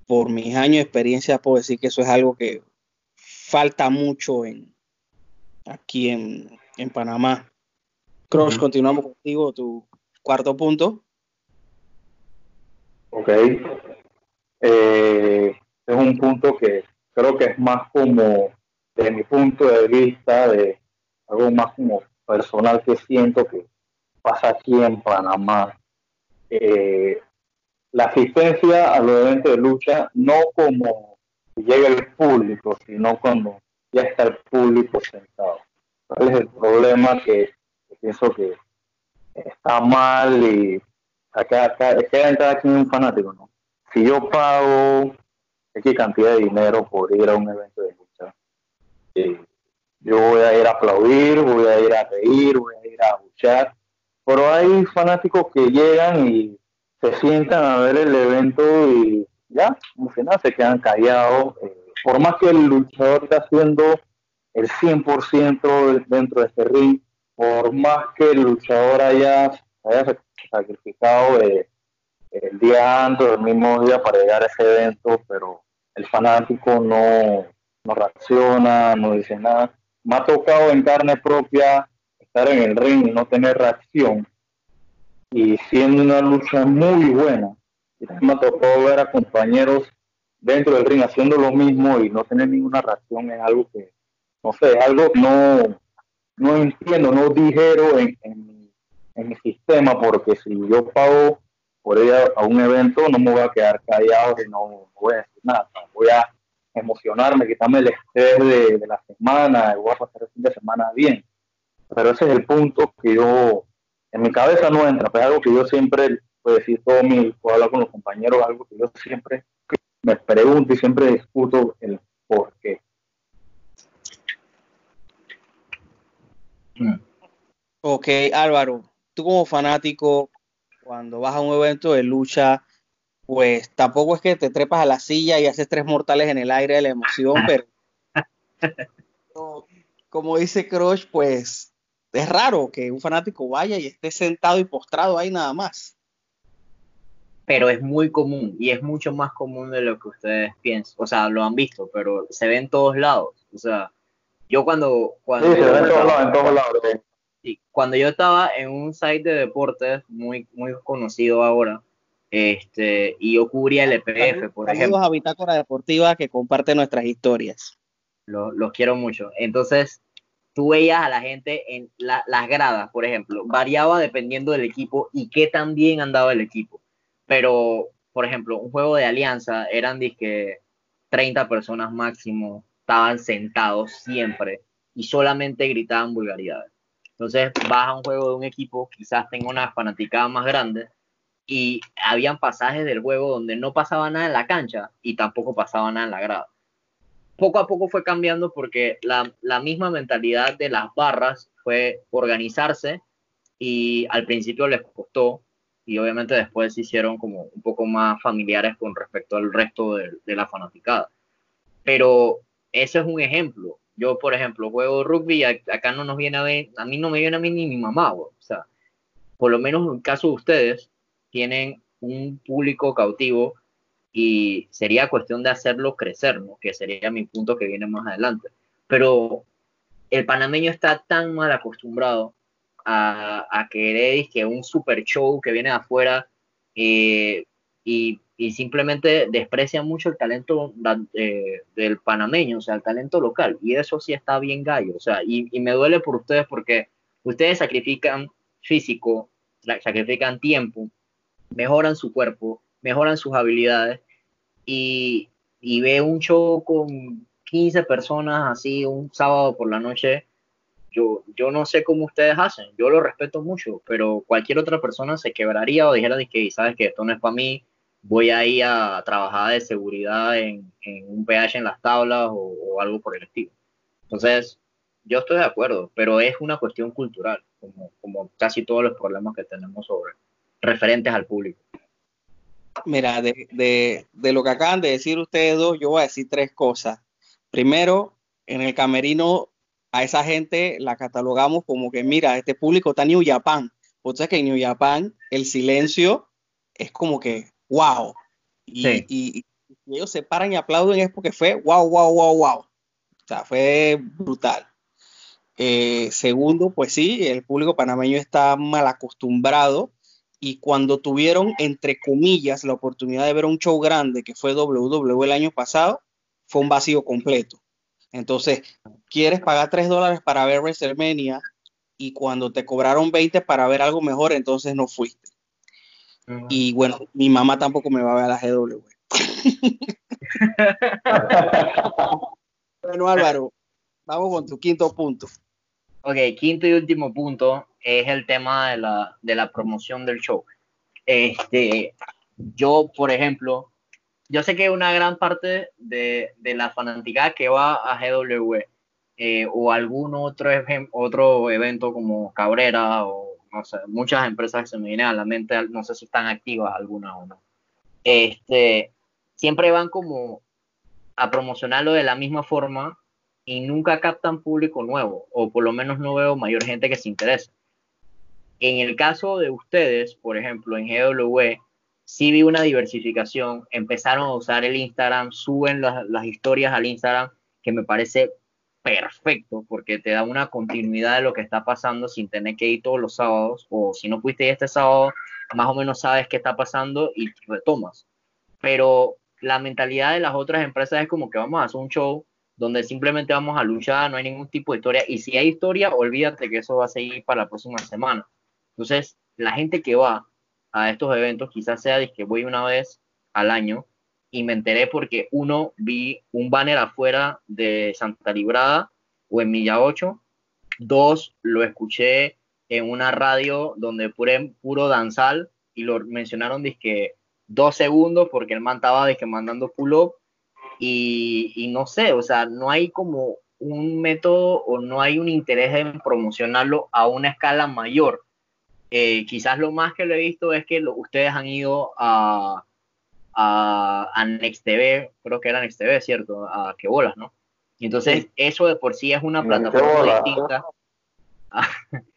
por mis años de experiencia puedo decir que eso es algo que falta mucho en, aquí en, en Panamá. Cross, continuamos contigo, tu Cuarto punto. Ok. Eh, es un punto que creo que es más como, de mi punto de vista, de algo más como personal que siento que pasa aquí en Panamá. Eh, la asistencia a los eventos de lucha, no como llega el público, sino cuando ya está el público sentado. ¿Cuál es el problema que pienso que está mal y acá, queda en cada quien un fanático, ¿no? Si yo pago X cantidad de dinero por ir a un evento de lucha, yo voy a ir a aplaudir, voy a ir a reír, voy a ir a luchar. Pero hay fanáticos que llegan y se sientan a ver el evento y ya, si nada, se quedan callados. Eh, por más que el luchador está haciendo el 100% dentro de este ring, por más que el luchador haya, sacrificado eh, el día antes, el mismo día para llegar a ese evento, pero el fanático no, reacciona, no dice nada. Me ha tocado en carne propia estar en el ring y no tener reacción. Y siendo una lucha muy buena, y me ha tocado ver a compañeros dentro del ring haciendo lo mismo y no tener ninguna reacción es algo que, no sé, es algo no, no entiendo, no dijeron en, en, mi sistema, porque si yo pago por ir a, un evento, no me voy a quedar callado y no, voy a decir nada, voy a emocionarme, quitarme el estrés de, la semana, voy a pasar el fin de semana bien. Pero ese es el punto que yo, en mi cabeza no entra, pero es algo que yo siempre, puedo decir todo mi, puedo hablar con los compañeros, algo que yo siempre me pregunto y siempre discuto el por qué. Ok, Álvaro, tú como fanático, cuando vas a un evento de lucha, pues tampoco es que te trepas a la silla y haces tres mortales en el aire de la emoción, pero como dice Crush, pues es raro que un fanático vaya y esté sentado y postrado ahí nada más. Pero es muy común y es mucho más común de lo que ustedes piensan. O sea, lo han visto, pero se ve en todos lados. O sea, yo cuando... cuando sí, ve en todos lados, en todos lados. cuando yo estaba en un site de deportes muy, muy conocido ahora, este, y yo cubría el EPF, por ejemplo. a Bitácora Deportiva que comparte nuestras historias. Los, quiero mucho. Entonces, tú veías a la gente en las gradas, por ejemplo, variaba dependiendo del equipo y qué tan bien andaba el equipo. Pero, por ejemplo, un juego de alianza eran que 30 personas máximo, estaban sentados siempre y solamente gritaban vulgaridades. Entonces, vas a un juego de un equipo, quizás tenga una fanaticada más grande, y habían pasajes del juego donde no pasaba nada en la cancha y tampoco pasaba nada en la grada. Poco a poco fue cambiando porque la, la misma mentalidad de las barras fue organizarse y al principio les costó y obviamente después se hicieron como un poco más familiares con respecto al resto de, de la fanaticada. Pero ese es un ejemplo. Yo, por ejemplo, juego rugby, acá no nos viene a ver, a mí no me viene a mí ni mi mamá, o sea, por lo menos en el caso de ustedes, tienen un público cautivo y sería cuestión de hacerlo crecer, ¿no? que sería mi punto que viene más adelante. Pero el panameño está tan mal acostumbrado a, a querer que un super show que viene de afuera eh, y, y, simplemente desprecia mucho el talento eh, del panameño, o sea, el talento local. Y eso sí está bien gallo, o sea, y, y me duele por ustedes porque ustedes sacrifican físico, sacrifican tiempo, mejoran su cuerpo, mejoran sus habilidades y, ve un show con 15 personas así un sábado por la noche, yo, yo no sé cómo ustedes hacen, yo lo respeto mucho, pero cualquier otra persona se quebraría o dijera que, sabes que esto no es para mí, voy a ir a trabajar de seguridad en, un PH en las tablas o, algo por el estilo. Entonces, yo estoy de acuerdo, pero es una cuestión cultural, como, como casi todos los problemas que tenemos sobre, referentes al público. Mira, de, lo que acaban de decir ustedes dos, yo voy a decir tres cosas. Primero, en el camerino a esa gente la catalogamos como que, mira, este público está en New Japan. O sea que en New Japan el silencio es como que, wow. Y, ellos se paran y aplauden es porque fue wow, wow, wow, wow. O sea, fue brutal. Eh, segundo, pues sí, el público panameño está mal acostumbrado y cuando tuvieron, entre comillas, la oportunidad de ver un show grande que fue WWE el año pasado, fue un vacío completo. Entonces, quieres pagar 3 dólares para ver WrestleMania y cuando te cobraron 20 para ver algo mejor, entonces no fuiste. Y bueno, mi mamá tampoco me va a ver a la GW. bueno, Álvaro, vamos con tu quinto punto. Ok, quinto y último punto es el tema de la, de la promoción del show. Este, yo, por ejemplo, yo sé que una gran parte de, de la fanaticada que va a GW eh, o algún otro, otro evento como Cabrera o muchas empresas que se me vienen a la mente, no sé si están activas alguna o no, este, siempre van como a promocionarlo de la misma forma y nunca captan público nuevo, o por lo menos no veo mayor gente que se interese. En el caso de ustedes, por ejemplo, en GW, sí vi una diversificación, empezaron a usar el Instagram, suben las historias al Instagram, que me parece perfecto porque te da una continuidad de lo que está pasando sin tener que ir todos los sábados o si no fuiste este sábado, más o menos sabes qué está pasando y retomas. Pero la mentalidad de las otras empresas es como que vamos a hacer un show donde simplemente vamos a luchar, no hay ningún tipo de historia y si hay historia, olvídate que eso va a seguir para la próxima semana. Entonces, la gente que va a estos eventos quizás sea de que voy una vez al año y me enteré porque uno vi un banner afuera de Santa Librada o en Milla 8, dos lo escuché en una radio donde pure, puro danzal y lo mencionaron que dos segundos porque el man estaba que mandando pull up y, y no sé, o sea, no hay como un método o no hay un interés en promocionarlo a una escala mayor. Eh, quizás lo más que lo he visto es que ustedes han ido a, a, a Next TV, creo que era Next TV, ¿cierto? A que bolas, ¿no? Y entonces eso de por sí es una plataforma distinta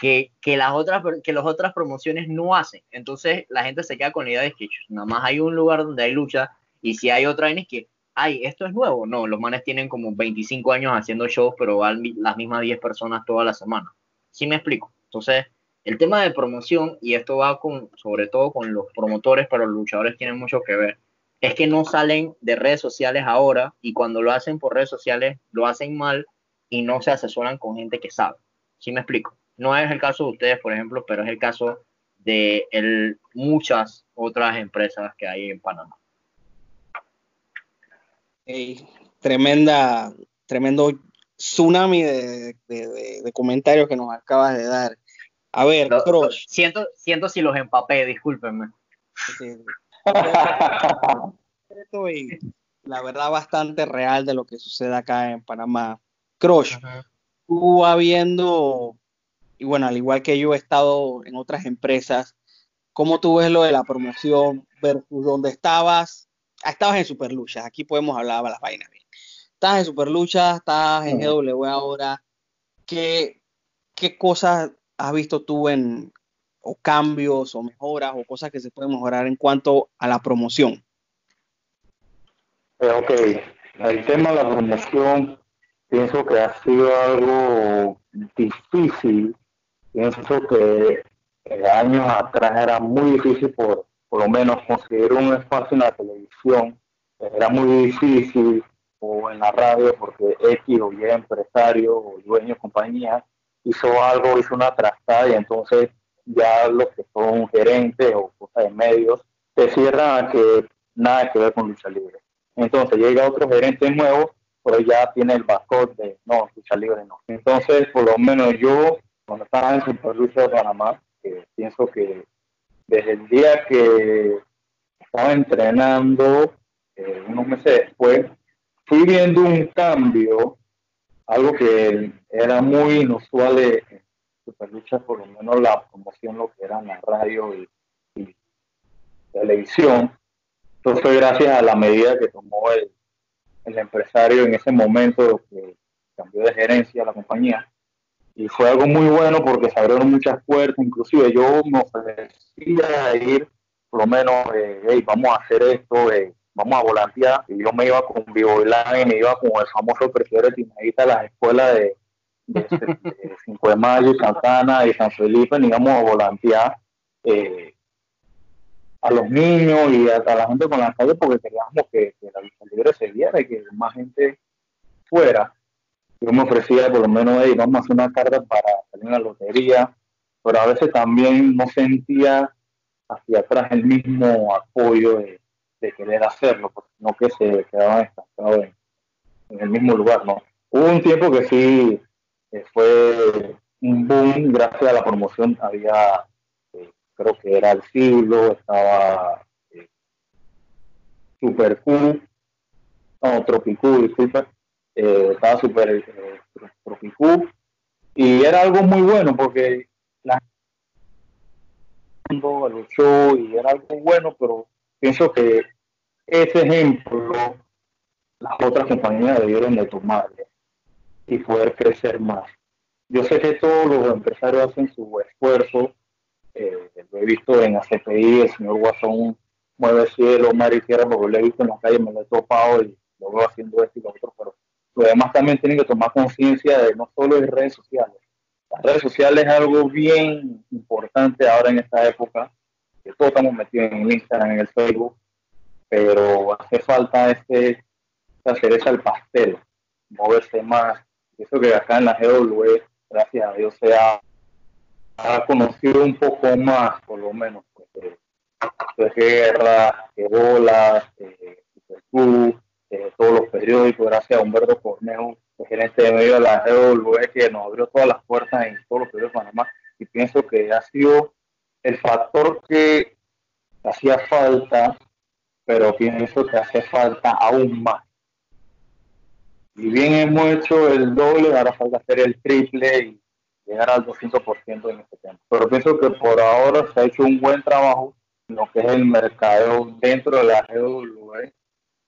que, que, las otras, que las otras promociones no hacen. Entonces la gente se queda con la idea de que nada más hay un lugar donde hay lucha y si hay otra es que, ay, esto es nuevo. No, los manes tienen como 25 años haciendo shows, pero van las mismas 10 personas toda la semana. ¿Sí me explico? Entonces, el tema de promoción, y esto va con, sobre todo con los promotores, pero los luchadores tienen mucho que ver, es que no salen de redes sociales ahora y cuando lo hacen por redes sociales lo hacen mal y no se asesoran con gente que sabe. ¿Sí me explico? No es el caso de ustedes, por ejemplo, pero es el caso de muchas otras empresas que hay en Panamá. tremenda, tremendo tsunami de, comentarios que nos acabas de dar. A ver, Siento, siento si los empapé, discúlpenme. la verdad bastante real de lo que sucede acá en Panamá. Crush, tú habiendo, y bueno, al igual que yo he estado en otras empresas, ¿cómo tú ves lo de la promoción versus donde estabas? Ah, estabas en Superlucha, aquí podemos hablar de las vainas bien. Estás en Superlucha, estás en GW ahora. ¿Qué, qué cosas has visto tú en o cambios o mejoras o cosas que se pueden mejorar en cuanto a la promoción? Eh, ok, el tema de la promoción pienso que ha sido algo difícil. Pienso que eh, años atrás era muy difícil por, por lo menos conseguir un espacio en la televisión. Era muy difícil o en la radio porque X o Y empresario o dueño de compañía hizo algo, hizo una trastada y entonces ya los que son gerentes o cosas de medios se cierran a que nada que ver con lucha libre. Entonces llega otro gerente nuevo, pero ya tiene el backup de no, lucha libre no. Entonces, por lo menos yo, cuando estaba en Super Lucha de Panamá, pienso que desde el día que estaba entrenando, eh, unos meses después, fui viendo un cambio algo que era muy inusual de Superlucha, por lo menos la promoción, lo que era la radio y, televisión. Eso fue gracias a la medida que tomó el, el empresario en ese momento, que cambió de gerencia a la compañía. Y fue algo muy bueno porque se abrieron muchas puertas, inclusive yo me ofrecía ir, por lo menos, eh, vamos a hacer esto, eh, vamos a volantear, y yo me iba con Vivo y me iba con el famoso presidente de a las escuelas de, de, 5 de Mayo, Santana y San Felipe, y íbamos a volantear eh, a los niños y a, la gente con la calle porque queríamos que, la lucha libre se viera y que más gente fuera. Yo me ofrecía por lo menos, ahí vamos a hacer una carta para salir en la lotería, pero a veces también no sentía hacia atrás el mismo apoyo de de querer hacerlo, porque no que se quedaban estancados en, el mismo lugar, ¿no? Hubo un tiempo que sí eh, fue un boom, gracias a la promoción había, eh, creo que era el siglo, estaba eh, Super Q, no, Tropicu, disculpa, estaba súper eh, y era algo muy bueno porque la luchó y era algo bueno, pero pienso que ese ejemplo las otras compañías debieron de y poder crecer más. Yo sé que todos los empresarios hacen su esfuerzo, eh, lo he visto en ACPI, el señor Guasón mueve cielo, mar y tierra, porque lo he visto en las calles, me lo he topado y lo veo haciendo esto y lo otro, pero los demás también tienen que tomar conciencia de no solo en redes sociales. Las redes sociales es algo bien importante ahora en esta época, todos estamos metidos en el Instagram, en el Facebook, pero hace falta este, esa cereza al pastel, moverse más. Eso que acá en la GW, gracias a Dios, se ha, conocido un poco más, por lo menos, pues, de, guerra, de bolas, de, de eh, todos los periódicos, gracias a Humberto Cornejo, el gerente de medio de la GW, que nos abrió todas las puertas en todos los periódicos de Panamá, y pienso que ha sido el factor que hacía falta, pero pienso que hace falta aún más. Y bien hemos hecho el doble, ahora falta hacer el triple y llegar al 200% en este tema. Pero pienso que por ahora se ha hecho un buen trabajo en lo que es el mercado dentro de la GW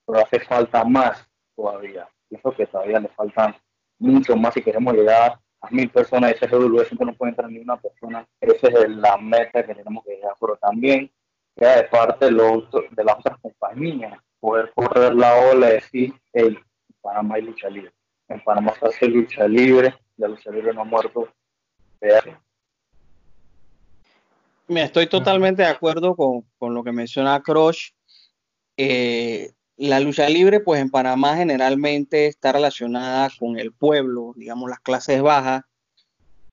pero hace falta más todavía. Pienso que todavía le faltan mucho más si queremos llegar mil personas. Ese GW siempre no puede entrar ni una persona. Esa es la meta que tenemos que llegar. Pero también queda de parte de, los, de las otras compañías poder correr la ola y decir, hey, en Panamá hay lucha libre. En Panamá se hace lucha libre, la lucha libre no ha muerto. Me estoy totalmente de acuerdo con, con lo que menciona Crush. Eh, la lucha libre, pues en Panamá generalmente está relacionada con el pueblo, digamos las clases bajas,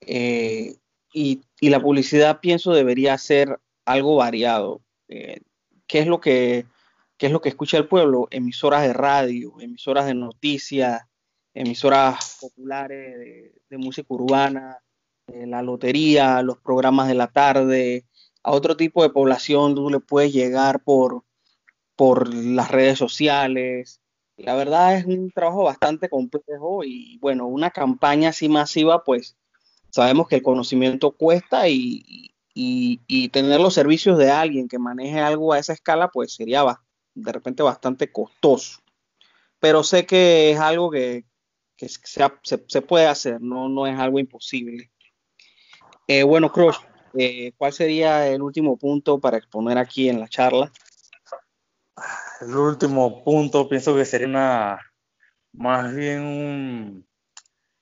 eh, y, la publicidad pienso debería ser algo variado. Eh, ¿qué, es lo que, es lo que escucha el pueblo? Emisoras de radio, emisoras de noticias, emisoras populares de, de música urbana, eh, la lotería, los programas de la tarde, a otro tipo de población tú le puedes llegar por por las redes sociales. La verdad es un trabajo bastante complejo y bueno, una campaña así masiva, pues sabemos que el conocimiento cuesta y, tener los servicios de alguien que maneje algo a esa escala, pues sería de repente bastante costoso. Pero sé que es algo que, se, puede hacer, no, no es algo imposible. Eh, bueno, Crush, eh, ¿cuál sería el último punto para exponer aquí en la charla? El último punto pienso que sería una, más bien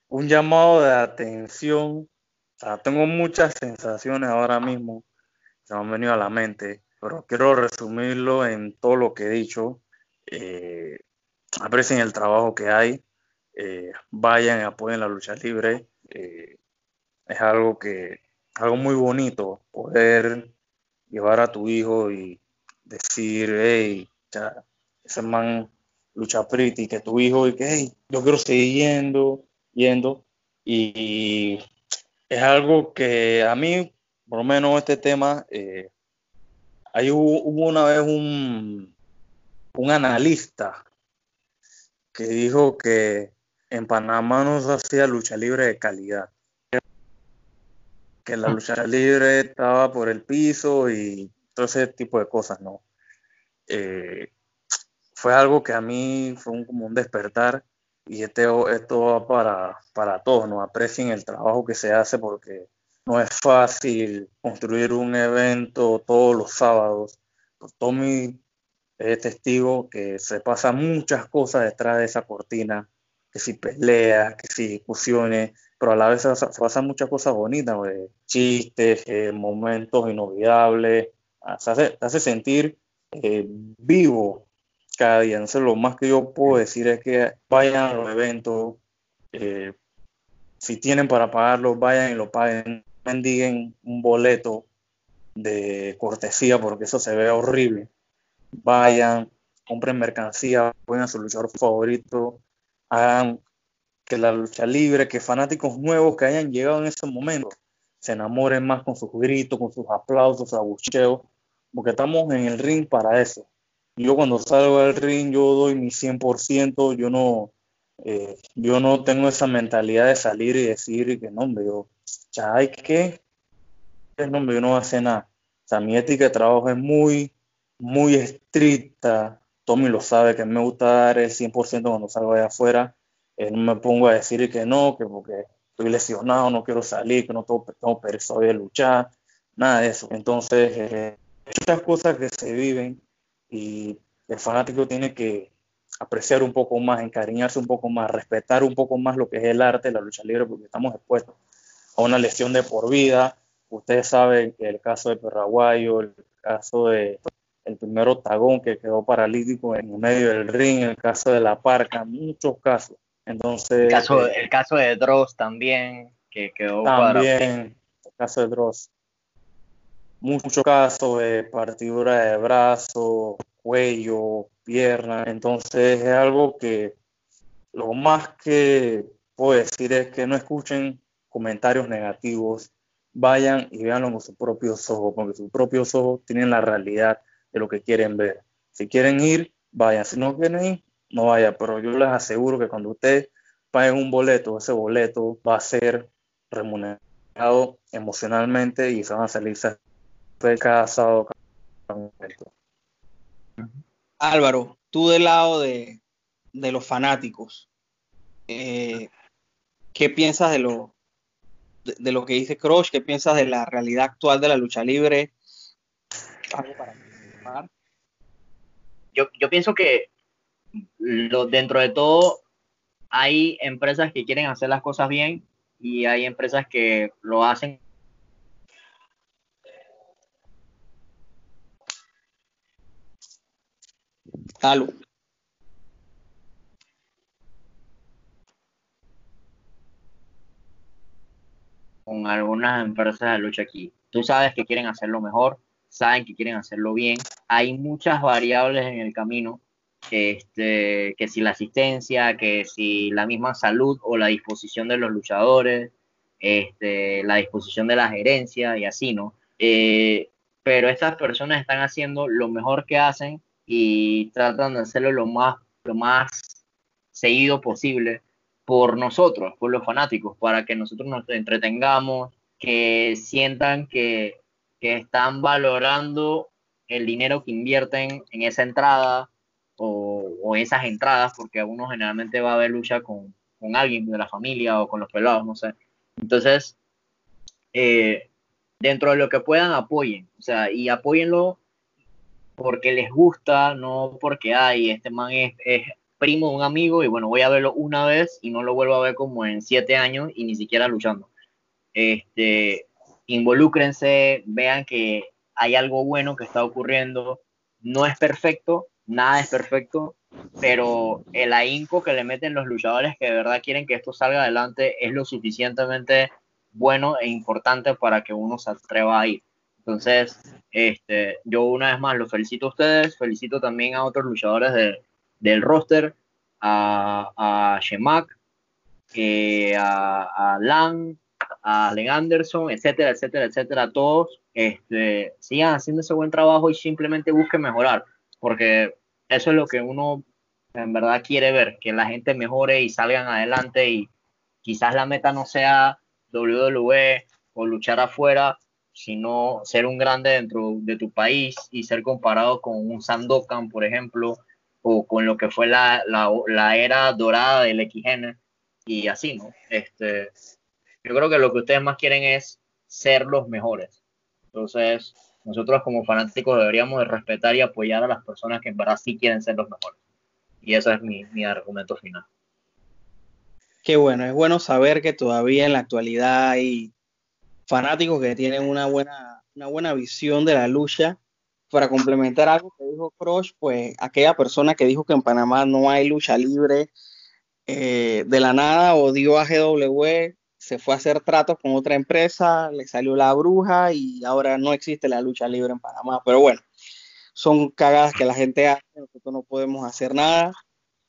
un, llamado de atención. tengo muchas sensaciones ahora mismo que me han venido a la mente, pero quiero resumirlo en todo lo que he dicho. Eh, aprecien el trabajo que hay, eh, vayan y apoyen la lucha libre. Eh, es algo que, algo muy bonito poder llevar a tu hijo y decir, hey, ya, ese man lucha pretty, que tu hijo, y que, hey, yo quiero seguir yendo, yendo, y es algo que a mí, por lo menos este tema, eh, hay, hubo, una vez un, un analista que dijo que en Panamá no se hacía lucha libre de calidad. Que la lucha libre estaba por el piso y todo ese tipo de cosas, ¿no? Eh, fue algo que a mí fue un, como un despertar y este, esto va para, para todos, ¿no? Aprecien el trabajo que se hace porque no es fácil construir un evento todos los sábados. Pues Tommy es testigo que se pasan muchas cosas detrás de esa cortina, que si peleas, que si discusiones, pero a la vez se, pasan muchas cosas bonitas, chistes, eh, momentos inolvidables, se hace, hace sentir eh, vivo cada día. Entonces, lo más que yo puedo decir es que vayan a los eventos, eh, si tienen para pagarlo, vayan y lo paguen, mendiguen un boleto de cortesía porque eso se ve horrible. Vayan, compren mercancía, a su luchador favorito, hagan que la lucha libre, que fanáticos nuevos que hayan llegado en ese momento se enamoren más con sus gritos, con sus aplausos, abucheos, porque estamos en el ring para eso. Yo cuando salgo del ring, yo doy mi 100%, yo no, Eh, yo no tengo esa mentalidad de salir y decir que no, hombre, yo, ya hay que, no, hombre, yo no voy a hacer nada. O sea, mi ética de trabajo es muy, muy estricta. Tommy lo sabe, que me gusta dar el 100% cuando salgo allá afuera. Eh, no me pongo a decir que no, que porque estoy lesionado, no quiero salir, que no tengo, tengo pereza de luchar, nada de eso. Entonces, eh, muchas cosas que se viven y el fanático tiene que apreciar un poco más, encariñarse un poco más, respetar un poco más lo que es el arte, la lucha libre, porque estamos expuestos a una lesión de por vida. Ustedes saben que el caso de Perraguayo, el caso de el primer Otagón que quedó paralítico en medio del ring, el caso de La Parca, muchos casos. Entonces, el caso, eh, el caso de Dross también, que quedó También, el caso de Dross. Muchos casos de partidura de brazo, cuello, pierna. Entonces es algo que lo más que puedo decir es que no escuchen comentarios negativos, vayan y veanlo con sus propios ojos, porque sus propios ojos tienen la realidad de lo que quieren ver. Si quieren ir, vayan. Si no quieren ir, no vayan. Pero yo les aseguro que cuando ustedes paguen un boleto, ese boleto va a ser remunerado emocionalmente y se van a salir de cada sábado. Álvaro, tú del lado de, los fanáticos, eh, ¿qué piensas de lo, de, lo que dice Crush? ¿Qué piensas de la realidad actual de la lucha libre? yo, yo pienso que lo, dentro de todo hay empresas que quieren hacer las cosas bien y hay empresas que lo hacen Con algunas empresas de lucha aquí. Tú sabes que quieren hacerlo mejor, saben que quieren hacerlo bien. Hay muchas variables en el camino, este, que si la asistencia, que si la misma salud o la disposición de los luchadores, este, la disposición de la gerencia y así, ¿no? Eh, pero estas personas están haciendo lo mejor que hacen y tratan de hacerlo lo más, lo más seguido posible por nosotros, por los fanáticos, para que nosotros nos entretengamos, que sientan que, están valorando el dinero que invierten en esa entrada o, esas entradas, porque uno generalmente va a ver lucha con, alguien de la familia o con los pelados, no sé. Entonces, eh, dentro de lo que puedan, apoyen, o sea, y apóyenlo porque les gusta, no porque, ay, este man es, primo de un amigo y bueno, voy a verlo una vez y no lo vuelvo a ver como en siete años y ni siquiera luchando. Este, involúcrense, vean que hay algo bueno que está ocurriendo. No es perfecto, nada es perfecto, pero el ahínco que le meten los luchadores que de verdad quieren que esto salga adelante es lo suficientemente bueno e importante para que uno se atreva a ir. Entonces, este, yo una vez más los felicito a ustedes, felicito también a otros luchadores del roster, a, a Shemak, eh, a, a Lang, a Allen Anderson, etcétera, etcétera, etcétera, a todos, este, sigan haciendo ese buen trabajo y simplemente busquen mejorar, porque eso es lo que uno en verdad quiere ver, que la gente mejore y salgan adelante y quizás la meta no sea WWE o luchar afuera, sino ser un grande dentro de tu país y ser comparado con un Sandokan, por ejemplo, o con lo que fue la, la, era dorada del XN y así, ¿no? Este, yo creo que lo que ustedes más quieren es ser los mejores. Entonces, nosotros como fanáticos deberíamos de respetar y apoyar a las personas que en verdad sí quieren ser los mejores. Y ese es mi, mi argumento final. Qué bueno, es bueno saber que todavía en la actualidad hay fanáticos que tienen una buena, una buena visión de la lucha. Para complementar algo que dijo Crush, pues aquella persona que dijo que en Panamá no hay lucha libre, eh, de la nada odió a GW, se fue a hacer tratos con otra empresa, le salió la bruja y ahora no existe la lucha libre en Panamá. Pero bueno, son cagadas que la gente hace, nosotros no podemos hacer nada.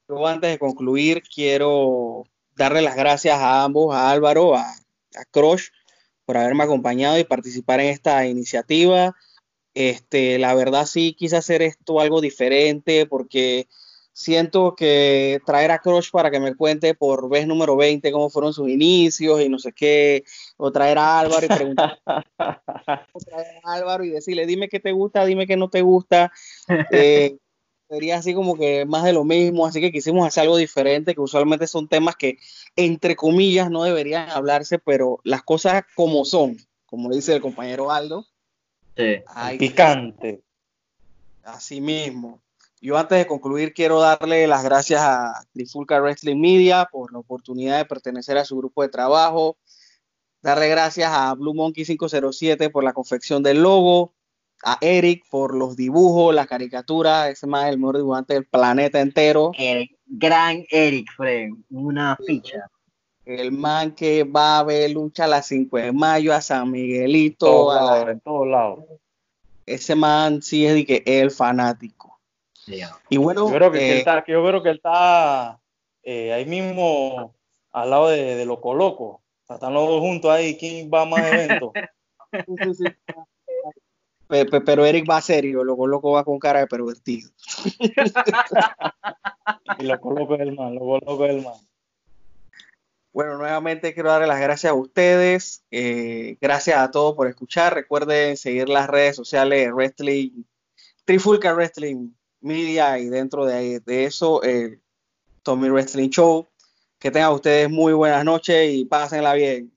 Pero antes de concluir, quiero darle las gracias a ambos, a Álvaro, a, a Crush, por haberme acompañado y participar en esta iniciativa. Este, la verdad sí quise hacer esto algo diferente porque siento que traer a Crush para que me cuente por vez número 20 cómo fueron sus inicios y no sé qué, o traer a Álvaro y preguntar traer a Álvaro y decirle, dime qué te gusta, dime qué no te gusta. Eh, sería así como que más de lo mismo, así que quisimos hacer algo diferente, que usualmente son temas que, entre comillas, no deberían hablarse, pero las cosas como son, como dice el compañero Aldo. Sí. Picante. Así mismo. Yo antes de concluir quiero darle las gracias a Trifulca Wrestling Media por la oportunidad de pertenecer a su grupo de trabajo. Darle gracias a Blue Monkey 507 por la confección del logo, a Eric por los dibujos, las caricaturas, ese más el mejor dibujante del planeta entero. El gran Eric Fred, una ficha. El man que va a ver lucha a las 5 de mayo a San Miguelito. A la- lados, en todos lados. ese man sí es de que el fanático. Y bueno, Yo creo que, que eh, él está, que yo creo que él está eh, ahí mismo al lado de, de Loco Loco. O sea, están los dos juntos ahí. ¿Quién va a más eventos? Sí, sí, sí. Pe- pe- Pero Eric va serio, luego loco va con cara de pervertido. y Loco Loco es el man. Loco Loco es el man. Bueno, nuevamente quiero darle las gracias a ustedes. eh, gracias a todos por escuchar. Recuerden seguir las redes sociales de Wrestling, Trifulca Wrestling Media y dentro de, de eso el Tommy Wrestling Show. Que tengan ustedes muy buenas noches y pásenla bien.